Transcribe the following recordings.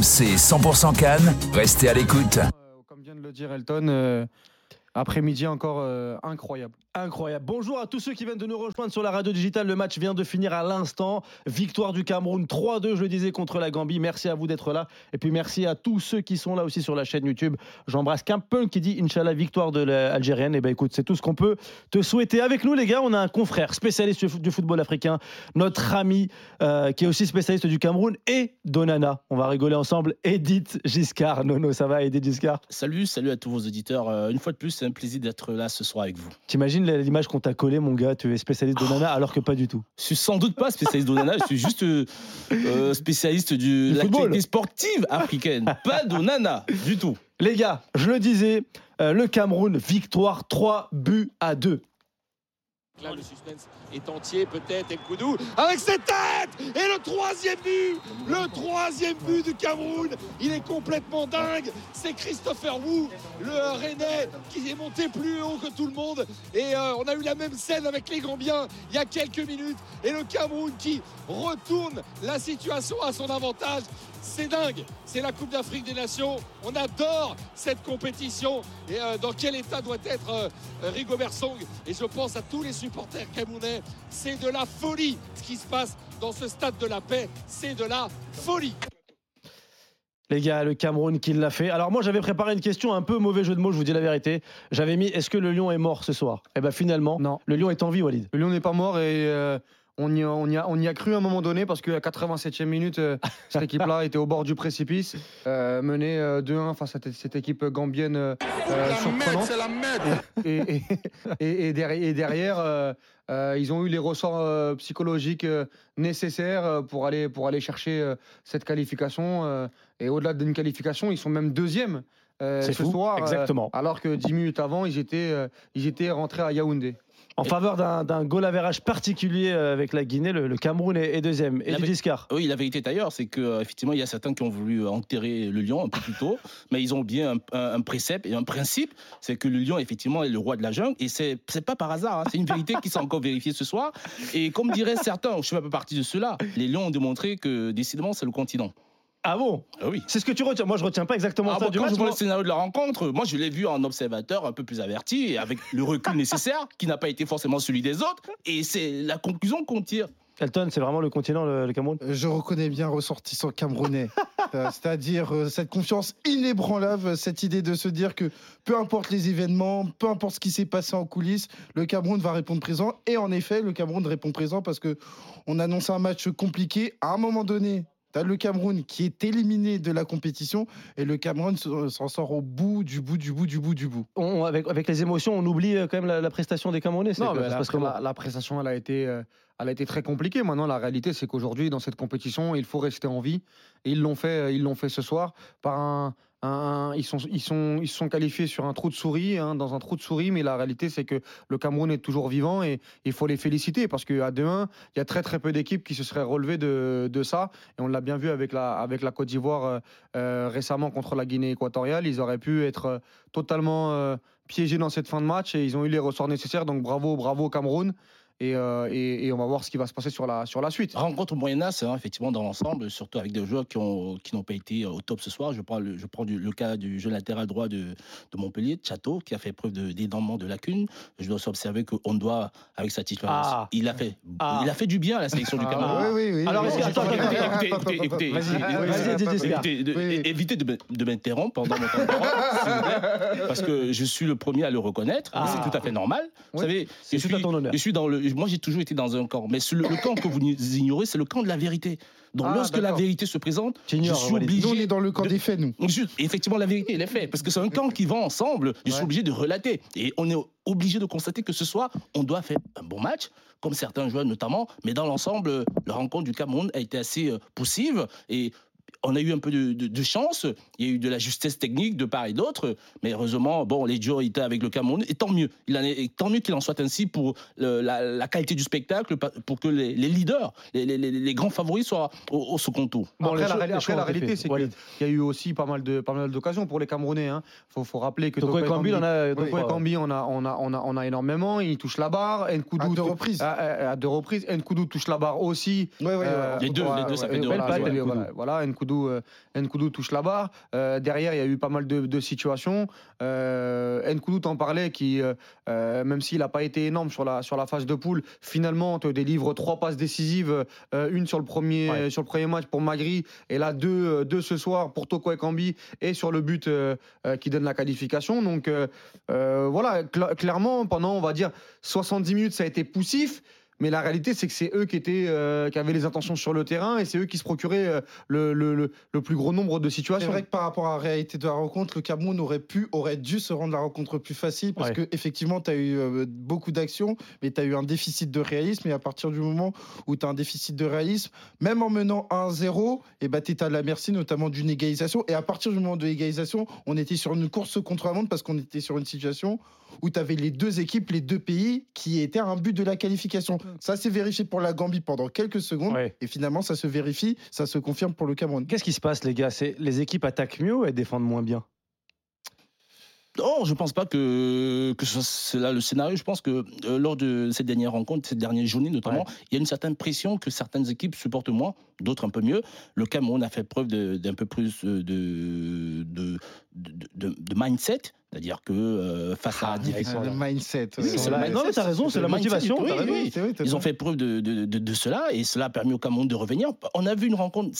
RMC 100% Cannes, restez à l'écoute. Euh, Comme vient de le dire Elton, euh, après-midi encore euh, incroyable. Incroyable. Bonjour à tous ceux qui viennent de nous rejoindre sur la radio digitale. Le match vient de finir à l'instant. Victoire du Cameroun 3-2, je le disais, contre la Gambie. Merci à vous d'être là. Et puis merci à tous ceux qui sont là aussi sur la chaîne YouTube. J'embrasse Campun qui dit Inch'Allah, victoire de l'Algérienne. Et ben écoute, c'est tout ce qu'on peut te souhaiter. Avec nous, les gars, on a un confrère spécialiste du football africain, notre ami euh, qui est aussi spécialiste du Cameroun et d'Onana. On va rigoler ensemble. Edith Giscard. Nono, ça va, Edith Giscard? Salut, salut à tous vos auditeurs. Euh, une fois de plus, c'est un plaisir d'être là ce soir avec vous. T'imagines? L'image qu'on t'a collée, mon gars Tu es spécialiste d'Onana alors que pas du tout. Je suis sans doute pas spécialiste d'Onana, je suis juste euh, euh, spécialiste du, de football. l'actualité sportive africaine. pas d'Onana, du tout. Les gars, je le disais, euh, le Cameroun, victoire 3 buts à 2. Là, le suspense est entier, peut-être avec cette tête Et le troisième but Le troisième but du Cameroun Il est complètement dingue C'est Christopher Wu, le Rennais, qui est monté plus haut que tout le monde. Et euh, on a eu la même scène avec les Gambiens il y a quelques minutes. Et le Cameroun qui retourne la situation à son avantage. C'est dingue C'est la Coupe d'Afrique des Nations. On adore cette compétition. Et euh, dans quel état doit être euh, Rigobert Song? Et je pense à tous les supporters camerounais. C'est de la folie ce qui se passe dans ce stade de la paix. C'est de la folie. Les gars, le Cameroun qui l'a fait. Alors moi, j'avais préparé une question, un peu mauvais jeu de mots, je vous dis la vérité. J'avais mis est-ce que le lion est mort ce soir? Eh ben finalement, Non. le lion est en vie, Walid. Le Lion n'est pas mort et euh, on, y a, on, y a, on y a cru à un moment donné parce qu'à 87e minute, euh, cette équipe-là était au bord du précipice, euh, menée euh, 2-1 face à cette équipe gambienne euh, euh, surprenante. Et, et, et- et derrière, et derrière, euh, euh, ils ont eu les ressorts euh, psychologiques euh, nécessaires euh, pour aller, pour aller chercher euh, cette qualification. euh, et au-delà d'une qualification, ils sont même deuxième euh, C'est ce fou, soir. euh, exactement. alors que 10 minutes avant, ils étaient, euh, ils étaient rentrés à Yaoundé. En faveur d'un goal average particulier euh, avec la Guinée, le, le Cameroun est, est deuxième. Et Giscard. Oui, la vérité d'ailleurs, c'est que euh, effectivement, il y a certains qui ont voulu enterrer le lion un peu plus tôt, mais ils ont bien un, un- un précepte et un principe, c'est que le lion effectivement est le roi de la jungle et c'est c'est pas par hasard, hein, c'est une vérité qui s'est encore vérifiée ce soir. Et comme diraient certains, je fais un peu partie de ceux-là, les lions ont démontré que décidément c'est le continent. Ah bon? Ah oui. C'est ce que tu retiens. Moi, je retiens pas exactement Ah ça. bon, du quand match, je vois moi. le scénario de la rencontre, moi je l'ai vu en observateur un peu plus averti et avec le recul nécessaire qui n'a pas été forcément celui des autres. Et c'est la conclusion qu'on tire. Elton, c'est vraiment le continent, le, le Cameroun? Je reconnais bien ressortissant camerounais. Euh, C'est-à-dire euh, cette confiance inébranlable, cette idée de se dire que peu importe les événements, peu importe ce qui s'est passé en coulisses, le Cameroun va répondre présent. Et en effet, le Cameroun répond présent parce que on annonce un match compliqué. À un moment donné, tu as le Cameroun qui est éliminé de la compétition et le Cameroun s'en sort au bout du bout du bout du bout du bout. On- avec, avec les émotions, on oublie euh, quand même la, la prestation des Camerounais. c'est Non, que- mais la, passe comment? la- la prestation, elle a été, euh, elle a été très compliquée. Maintenant, la réalité, c'est qu'aujourd'hui, dans cette compétition, il faut rester en vie. Et ils l'ont fait, euh, ils l'ont fait ce soir par un. Ils, sont, ils, sont, ils sont qualifiés sur un trou de souris, hein, dans un trou de souris, mais la réalité, c'est que le Cameroun est toujours vivant et il faut les féliciter parce qu'à 2-1, il y a très très peu d'équipes qui se seraient relevées de, ça. Et on l'a bien vu avec la, avec la Côte d'Ivoire euh, euh, récemment contre la Guinée équatoriale. Ils auraient pu être euh, totalement piégés dans cette fin de match et ils ont eu les ressorts nécessaires. Donc bravo, bravo Cameroun. Et, euh, et- et on va voir ce qui va se passer sur la, sur la suite. Rencontre moyennasse, hein, effectivement, dans l'ensemble, surtout avec des joueurs qui ont- qui n'ont pas été au top ce soir. Je prends le, je prends du- le cas du jeu latéral droit de, de Montpellier, de Château, qui a fait preuve de- d'énormément de lacunes. Je dois aussi observer qu'on doit, avec sa titularisation, Ah. il, a fait, Ah. il a fait du bien à la sélection du Ah, Cameroun. oui, oui, oui. Alors, Écoutez, attends, écoutez. Évitez de, de, de m'interrompre pendant mon temps de parole, s'il vous plaît, parce que je suis le premier à le reconnaître. Ah. C'est tout à fait normal. Vous savez, C'est je suis, ton honneur. je suis dans le. Moi, j'ai toujours été dans un camp, mais le, le camp que vous ignorez, c'est le camp de la vérité. Donc, Ah, lorsque la vérité se présente, je suis obligé. Nous, on est dans le camp de- des faits, nous. juste- effectivement, la vérité, elle est faite. Parce que c'est un camp qui va ensemble. Je suis Ouais. obligé de relater. Et on est obligé de constater que ce soir, on doit faire un bon match, comme certains joueurs notamment. Mais dans l'ensemble, la rencontre du Cameroun a été assez euh, poussive. Et on a eu un peu de, de- de chance. Il y a eu de la justesse technique de part et d'autre. Mais heureusement, bon, les joueurs étaient avec le Cameroun. Et tant mieux. Il en est, et tant mieux qu'il en soit ainsi pour le- la, la qualité du spectacle, pour que les, les leaders, les, les- les- les grands favoris soient au, au second tour. Bon, après, la, après, réalité, c'est qu'il y a eu aussi pas mal de pas mal d'occasions pour les Camerounais. Il faut, faut rappeler que Toko Ekambi, on a. On a, on, a, on, a, on a énormément. Il touche la barre. Nkoudou, À deux reprises. À, à- à deux reprises. Nkoudou touche la barre aussi. Ouais, ouais, Euh. Les deux, les deux, ça fait deux voilà, Nkoudou Nkoudou, euh, Nkoudou touche la barre. Euh, derrière, il y a eu pas mal de, de situations. Euh, Nkoudou t'en parlait, qui, même s'il n'a pas été énorme sur la, sur la phase de poule, finalement te délivre trois passes décisives, une sur le, premier, Ouais. sur le premier match pour Magri, et là deux, deux ce soir pour Toko Ekambi, et sur le but qui donne la qualification. Donc voilà, cla- clairement, pendant, on va dire, 70 minutes, ça a été poussif. Mais la réalité, c'est que c'est eux qui, étaient, euh, qui avaient les intentions sur le terrain et c'est eux qui se procuraient euh, le, le- le- le plus gros nombre de C'est situations. vrai que par rapport à la réalité de la rencontre, le Cameroun aurait pu, aurait dû se rendre la rencontre plus facile parce Ouais. que effectivement, tu as eu euh, beaucoup d'actions, mais tu as eu un déficit de réalisme. Et à partir du moment où tu as un déficit de réalisme, même en menant 1-0, et bah, tu à la merci notamment d'une égalisation. Et à partir du moment de l'égalisation, on était sur une course contre la montre parce qu'on était sur une situation où tu avais les deux équipes, les deux pays qui étaient à un but de la qualification. Ça s'est vérifié pour la Gambie pendant quelques secondes. Ouais. Et finalement, ça se vérifie, ça se confirme pour le Cameroun. Qu'est-ce qui se passe, les gars? C'est les équipes attaquent mieux ou elles défendent moins bien? Non, je pense pas que, que ce soit cela le scénario. Je pense que euh, lors de cette dernière rencontre, cette dernière journée notamment, il y a une certaine pression que certaines équipes supportent moins, d'autres un peu mieux. Le Cameroun a fait preuve d'un peu plus euh, de, de, de, de- de mindset, c'est-à-dire que euh, face à la difficulté. Le mindset. Oui, c'est la- non, mais t'as raison, c'est la motivation, oui. C'est Ils ont fait preuve de, de- de- de cela et cela a permis au Cameroun de revenir. On a vu une rencontre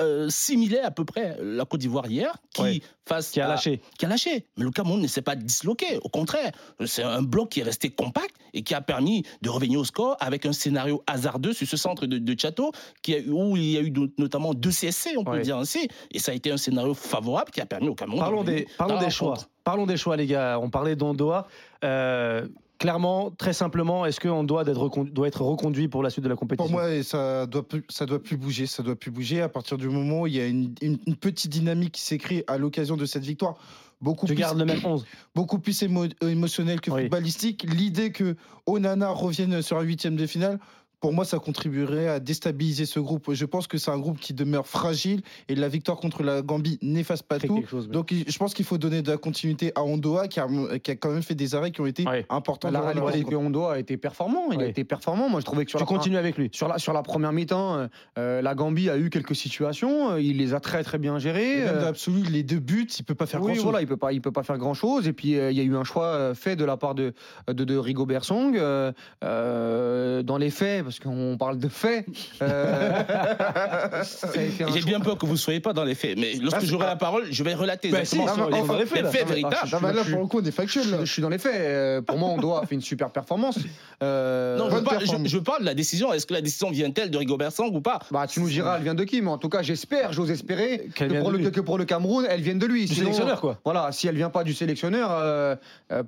euh, similaire à peu près, la Côte d'Ivoire hier, qui, Ouais. face Qui a à- lâché qui a lâché. Mais le Cameroun ne s'est pas disloqué. Au contraire, c'est un bloc qui est resté compact et qui a permis de revenir au score avec un scénario hasardeux sur ce centre de, de Chateau qui a, où il y a eu de- notamment deux CSC, on peut Ouais. le dire ainsi. Et ça a été un scénario favorable qui a permis au Cameroun. Parlons de des, parlons des choix. Parlons des choix, les gars. On parlait d'Ondoa. Euh, clairement, très simplement, est-ce qu'on doit, être reconduit pour la suite de la compétition? Pour moi, ça doit plus, ça doit plus bouger, ça doit plus bouger à partir du moment où il y a une, une- une petite dynamique qui créée à l'occasion de cette victoire. Beaucoup Tu plus, le même 11. beaucoup plus émo- émotionnel que Oui. footballistique. L'idée que Onana revienne sur un huitième de finale, pour moi, ça contribuerait à déstabiliser ce groupe. Je pense que c'est un groupe qui demeure fragile et la victoire contre la Gambie n'efface pas tout. quelque chose, mais- Donc, je pense qu'il faut donner de la continuité à Ondoa, qui a, qui a quand même fait des arrêts qui ont été Ouais. importants. La réalité, c'est rencontre. que Hondo a été performant. Il a été performant. Moi, je trouvais que sur tu la continues avec lui. Sur la, sur la première mi-temps, euh, euh, la Gambie a eu quelques situations. euh, il les a très très bien gérées. Et Même euh, l'absolu, les deux buts, il peut pas faire oui, grand-chose. voilà, il peut pas, il peut pas faire grand chose. Et puis euh, il y a eu un choix fait de la part de de, de Rigobert Song. euh, euh, dans les faits, parce qu'on parle de faits. euh, J'ai bien peur que vous ne soyez pas dans les faits. Mais lorsque Bah, j'aurai la parole, je vais relater Bah, si, exactement les faits, véritables. Ah bah là, je- pour le coup, on est factuel. Je, suis dans les faits. Euh, pour moi, on doit fait une super performance. Euh, Non, je parle, je, performance. je parle de la décision. Est-ce que la décision vient-elle de Rigobert Sang ou pas Bah, tu nous diras, elle vient de qui Mais en tout cas, j'espère, j'ose espérer que vient pour, le, lui. que pour le Cameroun, elle vienne de lui. Du Sinon, sélectionneur, quoi. Voilà, si elle vient pas du sélectionneur,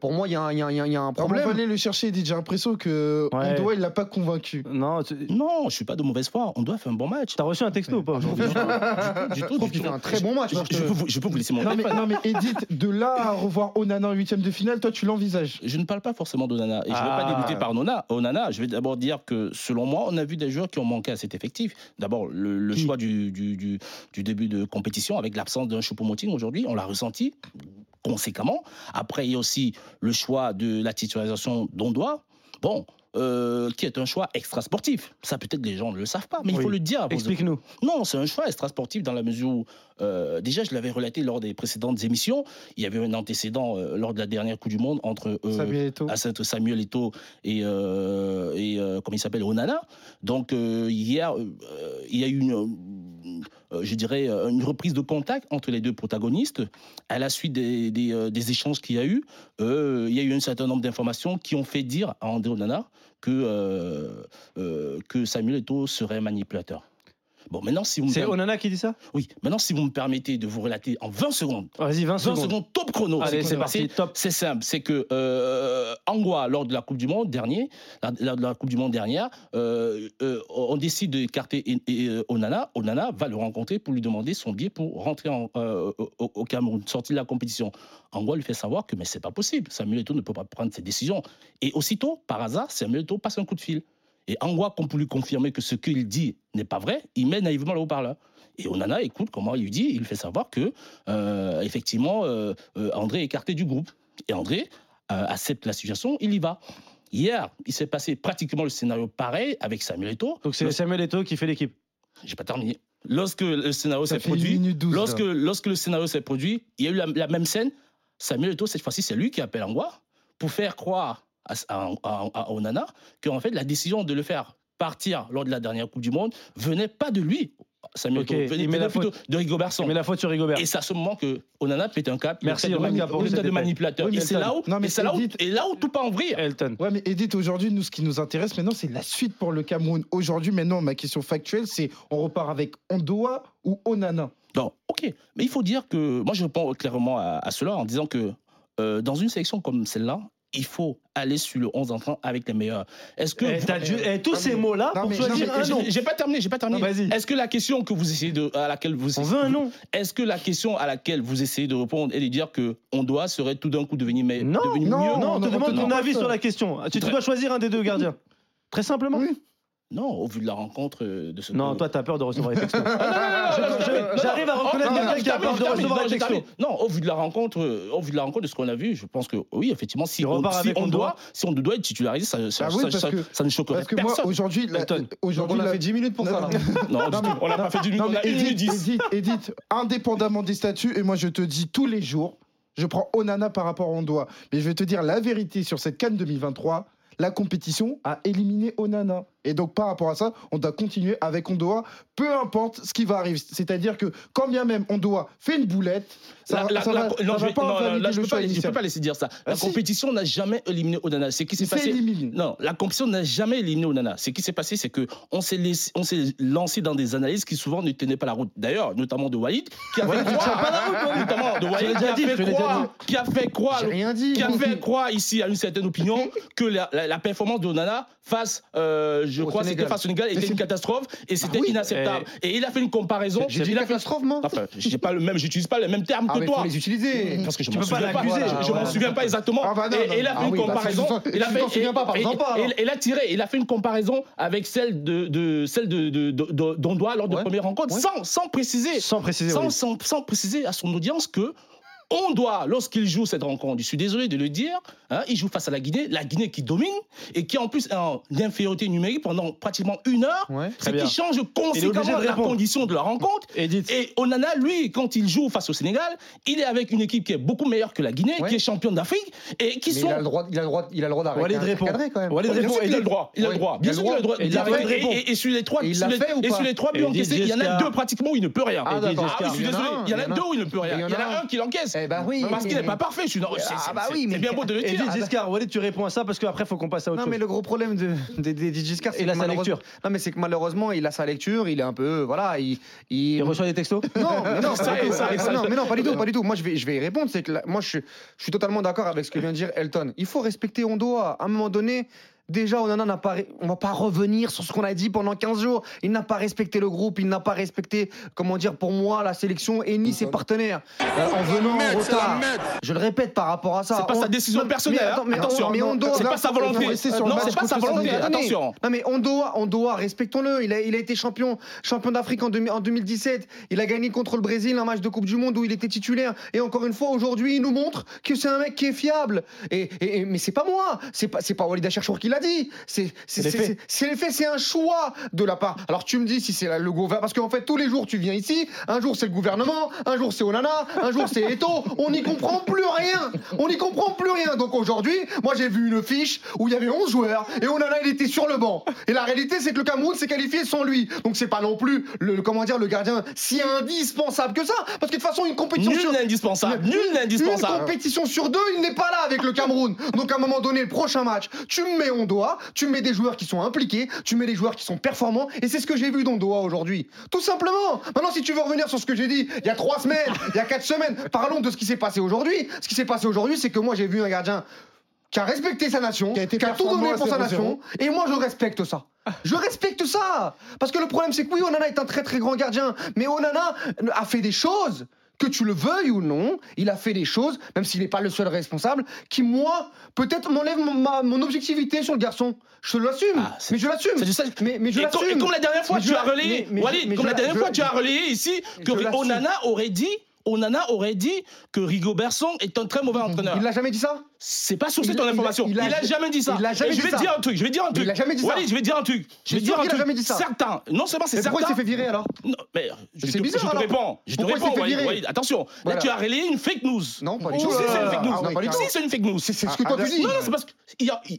pour moi, il y, a un- y y y a Alors, on va problème. aller le chercher, dit, j'ai l'impression que Ouais. Ondoa, il l'a pas convaincu. Non, tu Non, je suis pas de mauvaise foi. On doit faire un bon match. as reçu un texto ou pas aujourd'hui Du tout, Je du tout. qu'il fait un très bon match. Je, Moi, je je te- peux vous, je peux vous laisser mon Non mais, non mais Edith, de là à revoir Onana en huitième de finale, toi tu l'envisages? Je ne parle pas forcément d'Onana. Et je ne Ah. vais pas débuter par Nona. Onana. Je vais d'abord dire que, selon moi, on a vu des joueurs qui ont manqué à cet effectif. D'abord, le, choix du, du, du- du début de compétition avec l'absence d'un Choupo-Moting aujourd'hui. On l'a ressenti conséquemment. Après, il y a aussi le choix de la titularisation d'Ondoa. Bon. Euh, qui est un choix extra sportif. Ça, peut-être les gens ne le savent pas, mais il faut le dire. Explique-nous. Non, c'est un choix extra-sportif dans la mesure où, euh, déjà, je l'avais relaté lors des précédentes émissions, il y avait un antécédent euh, lors de la dernière Coupe du Monde entre Samuel Eto'o. Samuel Eto'o et, et comment il s'appelle, Onana. Donc, hier, il y a eu une, je dirais, euh, une reprise de contact entre les deux protagonistes. À la suite des, euh, échanges qu'il y a eu, euh, il y a eu un certain nombre d'informations qui ont fait dire à André Onana que, euh, euh, que Samuel Eto'o serait manipulateur. Bon, maintenant, si vous me C'est Onana qui dit ça? Oui, maintenant, si vous me permettez de vous relater en 20 secondes, Vas-y, 20 20 secondes. secondes, top chrono. Allez, c'est parti. Top. C'est simple, c'est que euh, lors de la Coupe du Monde dernier, la, la- la Coupe du Monde dernière, euh, euh, on décide d'écarter euh, Onana. Onana va le rencontrer pour lui demander son billet pour rentrer en, euh, au, au Cameroun, sortir de la compétition. Angwa lui fait savoir que mais c'est pas possible. Samuel Eto'o ne peut pas prendre ses décisions. Et aussitôt, par hasard, Samuel Eto'o passe un coup de fil. Et Angwa, comme pour lui confirmer que ce qu'il dit n'est pas vrai, il met naïvement le haut-parleur. Et Onana écoute comment il lui dit, il lui fait savoir que, euh, effectivement, euh, euh, André est écarté du groupe. Et André euh, accepte la situation, il y va. Hier, il s'est passé pratiquement le scénario pareil avec Samuel Eto'o. Donc c'est Samuel Eto'o qui fait l'équipe. J'ai pas terminé. lorsque le scénario s'est produit, lorsque, lorsque le scénario s'est produit, il y a eu la, la même scène. Samuel Eto'o, cette fois-ci, c'est lui qui appelle Angwa pour faire croire à, à, à- à Onana qu'en fait, la décision de le faire partir lors de la dernière Coupe du Monde venait pas de lui, Samuel Ok, Eto'o, il venait, plutôt de Rigobertson. Mais la faute sur Rigobert. Et c'est à ce moment que Onana pète un cap. Merci, Rebecca, mani- de manipulateur. Oui, et c'est là où, non, mais et c'est là où, Edith- et là où tout peut en vrille. Elton. Ouais, mais Edith, aujourd'hui, nous, ce qui nous intéresse maintenant, c'est la suite pour le Cameroun. Aujourd'hui, maintenant, ma question factuelle, c'est on repart avec Ondoa ou Onana? Non, ok. Mais il faut dire que moi, je réponds clairement à, à cela en disant que euh, dans une sélection comme celle-là, il faut aller sur le 11 entrant avec les meilleurs. Est-ce que Eh, vous- dû- eh, tous ces mots-là pour choisir un nom. J'ai pas terminé, j'ai pas terminé. Vas-y. Est-ce que la question que vous essayez de, à laquelle vous On veut un nom. Est-ce que la question à laquelle vous essayez de répondre est de dire que on doit serait tout d'un coup devenir meilleur, Non, non, mieux? Non, on te demande ton avis sur la question. Tu, dois choisir un des deux gardiens. Très simplement. Oui. Non, au vu de la rencontre euh, de ce. Non, que- toi, t'as peur de recevoir les textos. non, non, non, J'arrive à reconnaître non, quelqu'un qui a peur de recevoir les textos. Non, au vu de la rencontre, euh, au vu de la rencontre de ce qu'on a vu, je pense que oui, effectivement, si on, si doit, si on doit être titularisé, ça, ça, Ah oui, ça- parce ça- que- ça ne choquerait Parce que moi, personne. aujourd'hui, aujourd'hui, on a la- fait 10 minutes pour ça. là. non, on n'a pas fait du Non, on mais a une minute 10. Edith, indépendamment des statuts, et moi je te dis tous les jours, je prends Onana par rapport à Ondoa. Mais je vais te dire la vérité sur cette Cannes 2023, la compétition a éliminé Onana. Et donc par rapport à ça, on doit continuer avec Ondoa, peu importe ce qui va arriver. C'est-à-dire que quand bien même Ondoa fait une boulette, ça, La- la- ça la- va, non, ça je va vais- pas non, non, invalider là, je le peux choix pas, je peux initial. pas laisser dire ça. La Ah, si. compétition n'a jamais éliminé Onana. C'est qui s'est passé. éliminé. Non, la compétition n'a jamais éliminé Onana. Ce qui s'est passé, c'est que on s'est lancé dans des analyses qui souvent ne tenaient pas la route. D'ailleurs, notamment de Walid, qui a fait croire, notamment de Walid, qui a fait croire, qui a fait croire, qui a fait croire ici à une certaine opinion que la performance de Onana face, euh, je crois, c'était face au Sénégal, était une catastrophe et c'était oui. inacceptable. Et il a fait une comparaison. J'ai dit catastrophe. Enfin, j'ai pas le même, j'utilise pas le même terme Ah, que toi. les utiliser. Parce que je m'en peux pas souviens pas. Je, m'en souviens pas exactement. Ah bah non, et, non, il a non. fait Ah une bah, comparaison. il a fait, il a tiré. Il a fait une comparaison avec celle de, celle de, d'Ondoa lors de la première rencontre, sans, sans préciser, Sans préciser. sans, oui. sans, sans préciser à son audience que on doit, lorsqu'il joue cette rencontre, je suis désolé de le dire, hein, il joue face à la Guinée, la Guinée qui domine et qui en plus est en infériorité numérique pendant pratiquement une heure, Ouais. ce bien. qui change conséquemment la condition de la rencontre. Edith. Et Onana, lui, quand il joue face au Sénégal, il est avec une équipe qui est beaucoup meilleure que la Guinée, Ouais. qui est championne d'Afrique, et qui Mais sont. il a le droit, il a le droit, il a le droit d'arrêter. Walid répond. quand même. Walid Bien répond. sûr qu'il a le Edith. droit. Il a le droit. Bien sûr qu'il a le droit. Et il a. Et, sur les trois, Et il sur les, fait ou et pas sur les trois buts encaissés, il y en a deux pratiquement où il ne peut rien. Ah, Il y en a deux où il ne peut rien. Il y en a un qui l'encaisse. Eh ben oui. Parce qu'il n'est pas parfait. Je suis non, c'est- Ah c'est- bah c'est- oui, mais- c'est bien beau de le dire. Edith Giscard, Walid, tu réponds à ça parce qu'après, il faut qu'on passe à autre Non, chose. mais le gros problème de, de, de, de Giscard, c'est Il a que sa malheureusement- lecture. Non, mais c'est que malheureusement, il a sa lecture, il est un peu. Voilà, il. il- Il reçoit des textos Non, mais non, Ça, pas du tout. ça, ça, non, ça. mais non, pas du tout, pas du tout. Moi, je vais, je vais y répondre. C'est que là, moi, je, suis- je suis totalement d'accord avec ce que vient de dire Elton. Il faut respecter Ondoa. À un moment donné, déjà, Onana n'a pas, on va pas revenir sur ce qu'on a dit pendant 15 jours. Il n'a pas respecté le groupe, il n'a pas respecté, comment dire, pour moi, la sélection et ni ses partenaires. Euh, en venant en retard. Je le répète par rapport à ça. C'est pas On- sa décision Non, personnelle, mais hein. attends, mais Attention. on- mais on doit. C'est pas sa volonté. Non, c'est pas sa volonté. Attention. Non mais on doit, on doit, respectons-le. Il a, il a été champion, champion d'Afrique en, 2000 en 2017. Il a gagné contre le Brésil un match de Coupe du Monde où il était titulaire. Et encore une fois, aujourd'hui, il nous montre que c'est un mec qui est fiable. Et, et- et- mais c'est pas moi, c'est pas, c'est pas Walid Acharchour qui l'a dit. C'est, Les c'est, un choix de la part. Alors tu me dis si c'est le gouvernement, parce qu'en fait tous les jours tu viens ici. Un jour c'est le gouvernement, un jour c'est Onana, un jour c'est Eto. On n'y comprend plus rien. On n'y comprend plus rien. Donc aujourd'hui, moi j'ai vu une fiche où il y avait 11 joueurs et Onana il était sur le banc. Et la réalité c'est que le Cameroun s'est qualifié sans lui. Donc c'est pas non plus le, comment dire le gardien si indispensable que ça. Parce que de toute façon une compétition Nul sur- indispensable. Nul n'est une indispensable. compétition sur deux, il n'est pas là avec le Cameroun. Donc à un moment donné, le prochain match, tu me mets Ondoa, tu me mets des joueurs qui sont impliqués, tu mets des joueurs qui sont performants, et c'est ce que j'ai vu d'Ondoa aujourd'hui. Tout simplement. Maintenant, si tu veux revenir sur ce que j'ai dit il y a trois semaines, il y a quatre semaines, parlons de ce qui s'est passé aujourd'hui. Ce qui s'est passé aujourd'hui, c'est que moi j'ai vu un gardien qui a respecté sa nation, Qui a été tout performant donné pour sa 0-0. nation, et moi je respecte ça. Je respecte ça Parce que le problème c'est que oui, Onana est un très très grand gardien, mais Onana a fait des choses, que tu le veuilles ou non, il a fait des choses, même s'il n'est pas le seul responsable, qui moi, peut-être m'enlève mon, ma- mon objectivité sur le garçon. Je l'assume, Ah, mais je l'assume. Mais, mais je et l'assume. comme la dernière fois, Mais tu as la- relayé, mais- mais- Walid, mais comme je la dernière je- fois, tu as relayé ici que. Onana aurait dit, Onana aurait dit que Rigobertson est un très mauvais entraîneur. Il l'a jamais dit ça? C'est pas sourcé Il- ton il a- information. il Il a- a, jamais dit ça. il a jamais Et je dit vais ça. dire un truc. Je vais dire un truc. il a jamais dit ça. Walid, je vais dire un truc. Je vais dire un truc. jamais dit ça. Certains. Non seulement c'est certain. pourquoi il s'est fait virer alors Non, mais je C'est te, bizarre, je te alors. réponds. Je Pourquoi réponds, virer Walid. Attention, Voilà. là tu as relayé une fake news. Non, pas du Je tout. sais, c'est une fake news. Ah, tout. Si, c'est une fake news. C'est ce que toi Ah, tu dis. Non, non, c'est parce que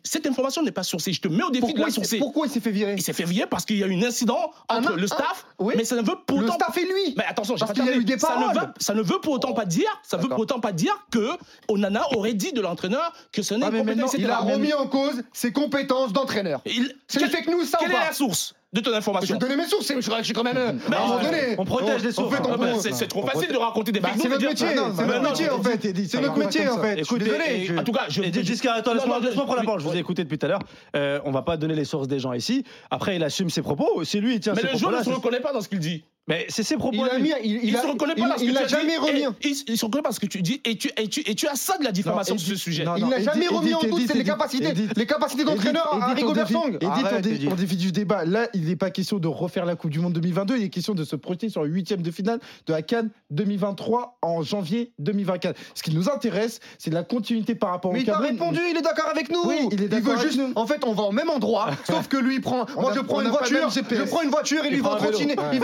cette information n'est pas sourcée. Je te mets au défi de la sourcer. pourquoi il s'est fait virer Il s'est fait virer parce qu'il y a eu un incident entre Un- le un- staff, mais ça ne veut pour Le staff et lui. mais attention, j'ai pas terminé. ça ne, veut, ça ne veut pour autant pas dire, ça veut pour autant pas dire que Onana aurait dit de l'entraîneur que ce n'est Ah, compétent, maintenant, etc. Il a remis en cause ses compétences d'entraîneur. C'est une fake news, ça Quelle est pas la source de ton Je information vais te donner mes sources, je je suis quand même. euh, à un moment on- donné. on protège les sources. Ah bah, C'est trop facile de raconter des Bah, c'est notre métier, c'est notre métier en fait. C'est notre pas métier en fait. Je Écoutez, désolé. je- En tout cas, je. Je- Khan, attends, laisse-moi prendre la parole. Je vous ai écouté depuis tout à l'heure. Euh, on va pas donner les sources des gens ici. Après, il assume ses propos. C'est lui, Mais le joueur propos ne se reconnaît pas dans ce qu'il dit. Mais c'est ses propos. Il a mis, il, Il il se reconnaît pas il- dans ce que il tu a as jamais dit. remis. Et- Il il se reconnaît pas ce que tu dis et tu, et tu, et tu as ça de la diffamation Non, sur ce sujet. non, Il n'a jamais remis en doute les capacités, les capacités d'entraîneur à Edith, Rigobert on dévie- Song. Edith, on dévie du débat. Là, il n'est pas question de refaire la Coupe du Monde 2022. Il est question de se projeter sur le huitième de finale de la Cannes 2023 en janvier 2024. Ce qui nous intéresse, c'est la continuité par rapport Mais au il t'a répondu, il est d'accord avec nous. Oui, il est d'accord juste. nous. En fait, on va au même endroit, sauf que lui il prend. Moi, a- je prends une n'a voiture, je prends une voiture, il Il lui vend un vélo.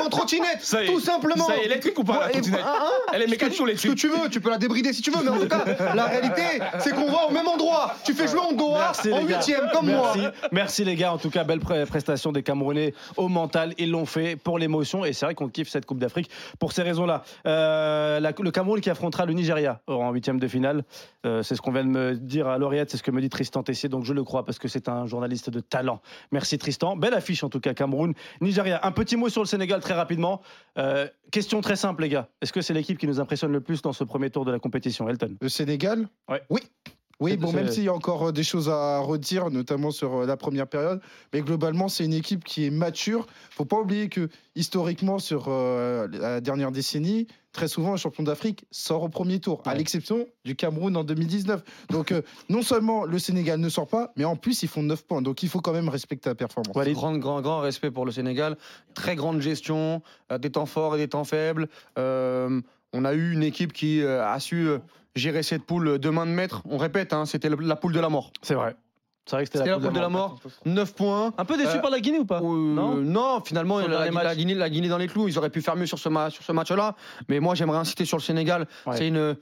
trottinette, Ça y est. tout simplement. Ça y est, électrique ou pas, la Ouais, et- trottinette hein, hein, Elle est ce que mécanique tu- ou Ce électrique que tu veux, tu peux la débrider si tu veux, mais en tout cas, la réalité, c'est qu'on va au même endroit. Tu fais jouer Andoa Merci, en les gars. huitième, comme moi. Merci, merci les gars. En tout cas, belle pré- prestation des Camerounais au mental. Ils l'ont fait pour l'émotion et c'est vrai qu'on kiffe cette Coupe d'Afrique pour ces raisons-là. Euh, la- le Cameroun qui affrontera le Nigeria en huitième de finale. Euh, c'est ce qu'on vient de me dire à l'oreillette, c'est ce que me dit Tristan Tessier. Donc je le crois parce que c'est un journaliste de talent. Merci Tristan. Belle affiche en tout cas, Cameroun, Nigeria. Un petit mot sur le Sénégal très rapidement. Euh, question très simple les gars. Est-ce que c'est l'équipe qui nous impressionne le plus dans ce premier tour de la compétition, Elton? Le Sénégal? Ouais. Oui. Oui, bon, même s'il y a encore euh, des choses à redire, notamment sur euh, la première période, mais globalement, c'est une équipe qui est mature. faut pas oublier que, historiquement, sur euh, la dernière décennie, très souvent, un champion d'Afrique sort au premier tour, à Ouais. l'exception du Cameroun en 2019. Donc, euh, non seulement le Sénégal ne sort pas, mais en plus, ils font 9 points. Donc, il faut quand même respecter la performance. Walid. Grand, grand, grand respect pour le Sénégal. Très grande gestion, euh, des temps forts et des temps faibles. On a eu une équipe qui euh, a su euh, gérer cette poule de main de maître. On répète, hein, c'était la poule de la mort. C'est vrai. C'est vrai que C'était la poule de la mort. 9 points. Un peu déçu Euh, par la Guinée ou pas? Euh, Non? non, finalement, la, la. Guinée, la Guinée dans les clous. Ils auraient pu faire mieux sur ce, ma- sur ce match-là. Mais moi, j'aimerais insister sur le Sénégal. Ouais. C'est une.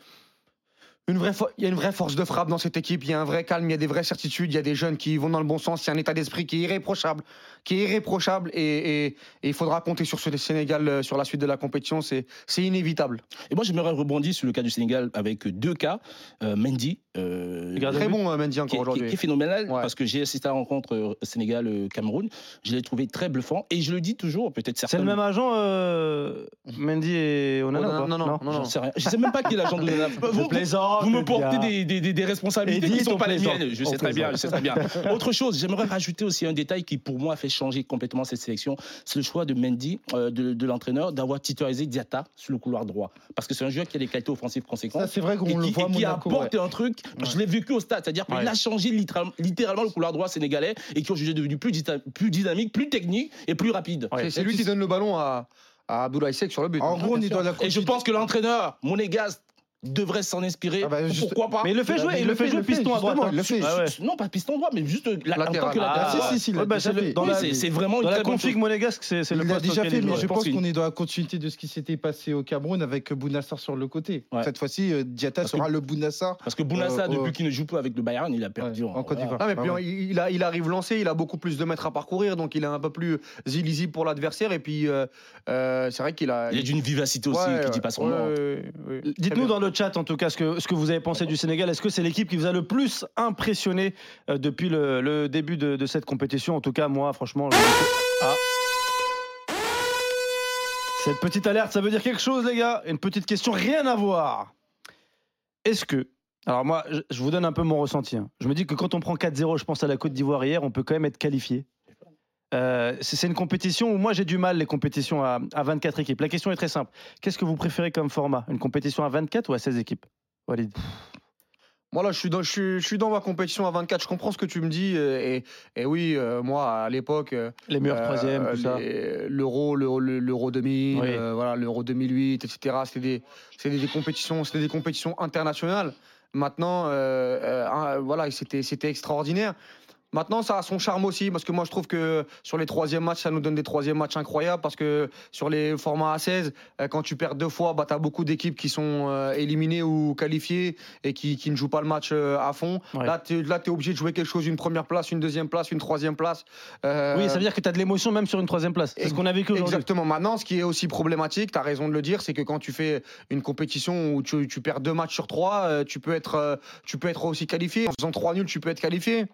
Une vraie fo- il y a une vraie force de frappe dans cette équipe, il y a un vrai calme, il y a des vraies certitudes, il y a des jeunes qui vont dans le bon sens, il y a un état d'esprit qui est irréprochable, qui est irréprochable et, et- et il faudra compter sur ce Sénégal euh, sur la suite de la compétition, c'est c'est inévitable. Et moi, j'aimerais rebondir sur le cas du Sénégal avec deux cas. Euh, Mendy, euh, Très bon euh, Mendy encore aujourd'hui. qui est phénoménal Ouais. parce que j'ai assisté à la rencontre euh, Sénégal-Cameroun. Je l'ai trouvé très bluffant et je le dis toujours, peut-être certains. C'est le même agent, euh, Mendy et Onana Onana, ou pas non, non, non, J'en non. sais rien. Je sais même pas qui est l'agent de Je Vous, me portez des, des- des- des responsabilités qui ne sont on pas les miennes. Je sais très bien, je sais très bien. Autre chose, j'aimerais rajouter aussi un détail qui, pour moi, a fait changer complètement cette sélection. C'est le choix de Mendy, euh, de, de l'entraîneur, d'avoir titularisé Diata sur le couloir droit. Parce que c'est un joueur qui a des qualités offensives conséquentes. Ça, c'est vrai qu'on le voit et qui Monaco. apporte ouais. un truc, je l'ai vécu au stade, c'est-à-dire qu'il Ouais. a changé littéralement, littéralement le couloir droit sénégalais et qui aujourd'hui est devenu plus, dyna- plus dynamique, plus technique et plus rapide. Ouais. C'est- lui qui donne le ballon à, à Abdoulaye Seck sur le but. En gros, on est dans la Et je pense que l'entraîneur, Monégas, devrait s'en inspirer. Ah bah, juste- Pourquoi pas Mais il le fait jouer, il le fait jouer piston à droite. justement, hein. il le fait. Ah ouais. Non, pas piston droit, mais juste la, en tant que Ah, latéral. Ah, si, si, si, il l'a Ouais, bah, c'est le- dans la- c'est- c'est vraiment une Dans la très bonne config monégasque, c'est le Il l'a déjà fait, mais je pense qu'on est dans la continuité de ce qui s'était passé au Cameroun avec Bounassar sur le côté. Ouais. Cette fois-ci, euh, Diata Parce que- sera le Bounassar. Parce que Bounassa, Euh, depuis qu'il ne joue plus avec le Bayern, il a perdu. En Côte d'Ivoire. Ah, mais Ah puis, ouais. il, arrive lancé, il a beaucoup plus de mètres à parcourir, donc il est un peu plus illisible pour l'adversaire. Et puis, euh, c'est vrai qu'il a. Il est d'une vivacité aussi qui dit pas son nom. Dites-nous dans le chat, en tout cas, ce que, vous avez pensé du Sénégal. Est-ce que c'est l'équipe qui vous a le plus impressionné euh, depuis le, début de, cette compétition? En tout cas, moi, franchement. Ah. Cette petite alerte, ça veut dire quelque chose, les gars Une petite question, rien à voir. Est-ce que. Alors, moi, je, je vous donne un peu mon ressenti. hein. Je me dis que quand on prend 4-0, je pense à la Côte d'Ivoire hier, on peut quand même être qualifié. Euh, c'est c'est une compétition où moi j'ai du mal les compétitions à, à 24 équipes. La question est très simple. Qu'est-ce que vous préférez comme format? Une compétition à 24 ou à 16 équipes? Walid Moi, là, je suis, dans, je, suis, je suis dans ma compétition à 24. Je comprends ce que tu me dis. Et, et oui, euh, moi, à l'époque. euh, Les meilleurs euh, troisièmes, tout ça. L'Euro, l'Euro, l'Euro 2000, Oui. euh, voilà, l'Euro 2008, etc. C'était des, c'était des compétitions, c'était des compétitions internationales. Maintenant, euh, euh, voilà, c'était c'était extraordinaire. Maintenant, ça a son charme aussi, parce que moi, je trouve que sur les troisièmes matchs, ça nous donne des troisièmes matchs incroyables, parce que sur les formats à 16, euh, quand tu perds deux fois, bah, tu as beaucoup d'équipes qui sont euh, éliminées ou qualifiées et qui, qui ne jouent pas le match euh, à fond. Ouais. Là, tu es obligé de jouer quelque chose, une première place, une deuxième place, une troisième place. Euh, Oui, ça veut dire que tu as de l'émotion même sur une troisième place. C'est ce qu'on a vécu aujourd'hui. Exactement. Maintenant, ce qui est aussi problématique, tu as raison de le dire, c'est que quand tu fais une compétition où tu, tu perds deux matchs sur trois, tu, peux être, tu peux être aussi qualifié. En faisant trois nuls, tu peux être qualifié.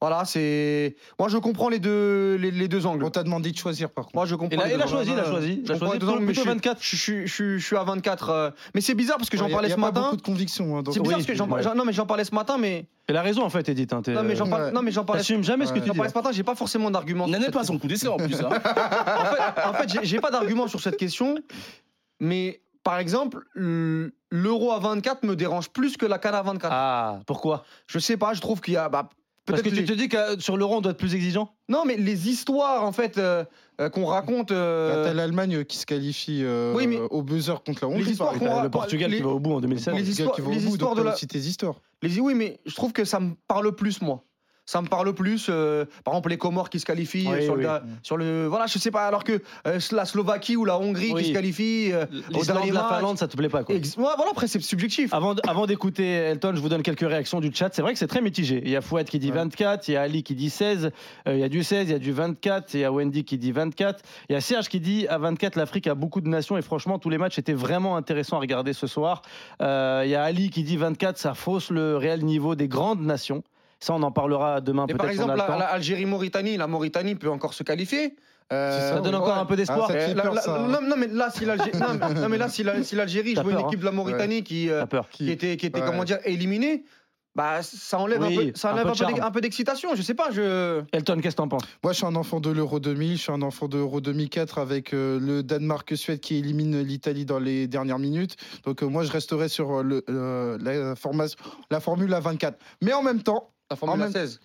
Voilà, c'est. Moi, je comprends les deux, les, les deux angles. On t'a demandé de choisir par contre. Moi, je comprends. Et là, les il deux a angles. choisi, il a choisi. Il Je a comprends choisi les deux angles, plutôt je suis- 24. Je, suis- je, suis- je suis à 24. euh, Mais c'est bizarre parce que j'en parlais il y a ce matin. beaucoup de conviction. hein, C'est ce- bizarre Oui, parce que j'en ouais. j'en- non, mais j'en parlais ce matin, mais. Elle a raison en fait, Edith. hein, t'es- Non, mais j'en parle- Ouais. non, mais j'en parlais. T'assumes jamais ce que Ouais. tu J'en dis. parlais ce matin, j'ai pas forcément d'argument. sur N'en est cette pas à son coup d'essai en plus. hein. en fait, en fait j'ai- j'ai pas d'argument sur cette question, mais par exemple, l- l'euro à 24 me dérange plus que la canne à 24. Ah, pourquoi? Je sais pas, je trouve qu'il y a. bah, Parce peut-être que tu les- te dis que euh, sur l'euro, on doit être plus exigeant Non, mais les histoires en fait euh, euh, qu'on raconte. euh, Bah, T'as l'Allemagne qui se qualifie euh, Oui, mais- au buzzer contre la Hongrie. Les histoires par. T'as Le Portugal les- qui va au bout en 2016. les histoires- qui va au les bout, histoires donc de la- tes histoires. Les, oui, mais je trouve que ça me parle plus, moi. Ça me parle plus. euh, par exemple, les Comores qui se qualifient Oui, euh, sur, oui. le, sur le. Voilà, je sais pas. Alors que euh, la Slovaquie ou la Hongrie qui se qualifient. euh, au dernier la. Finlande, ça te plaît pas quoi Ex- ouais, voilà, après, c'est subjectif. Avant, d'écouter Elton, je vous donne quelques réactions du chat. C'est vrai que c'est très mitigé. Il y a Fouad qui dit Ouais. 24, il y a Ali qui dit 16, euh, il y a du 16, il y a du 24, il y a Wendy qui dit 24. Il y a Serge qui dit à 24, l'Afrique a beaucoup de nations et franchement, tous les matchs étaient vraiment intéressants à regarder ce soir. Il y a Ali qui dit 24, ça fausse le réel niveau des grandes nations. Ça, on en parlera demain peut-être. par exemple, le la- Mauritanie peut encore se qualifier. Euh, Ça donne encore ouais. un peu d'espoir. Ah, hein. non, non, mais là, si l'Algérie, non, mais- là, si jouait une peur, équipe de la Mauritanie qui, euh, qui était, qui était Ouais. comment dire, éliminée, bah, ça enlève Oui, un peu, ça un enlève peu un de peu d'ex- charme. un peu d'excitation. Je sais pas, je. Elton, qu'est-ce que t'en penses? Moi, je suis un enfant de l'Euro 2000, je suis un enfant de l'Euro 2004 avec euh, le Danemark-Suède qui élimine l'Italie dans les dernières minutes. Donc, euh, moi, je resterai sur le, euh, la, formation, la formule à 24. Mais en même temps, La Formule En même- 16.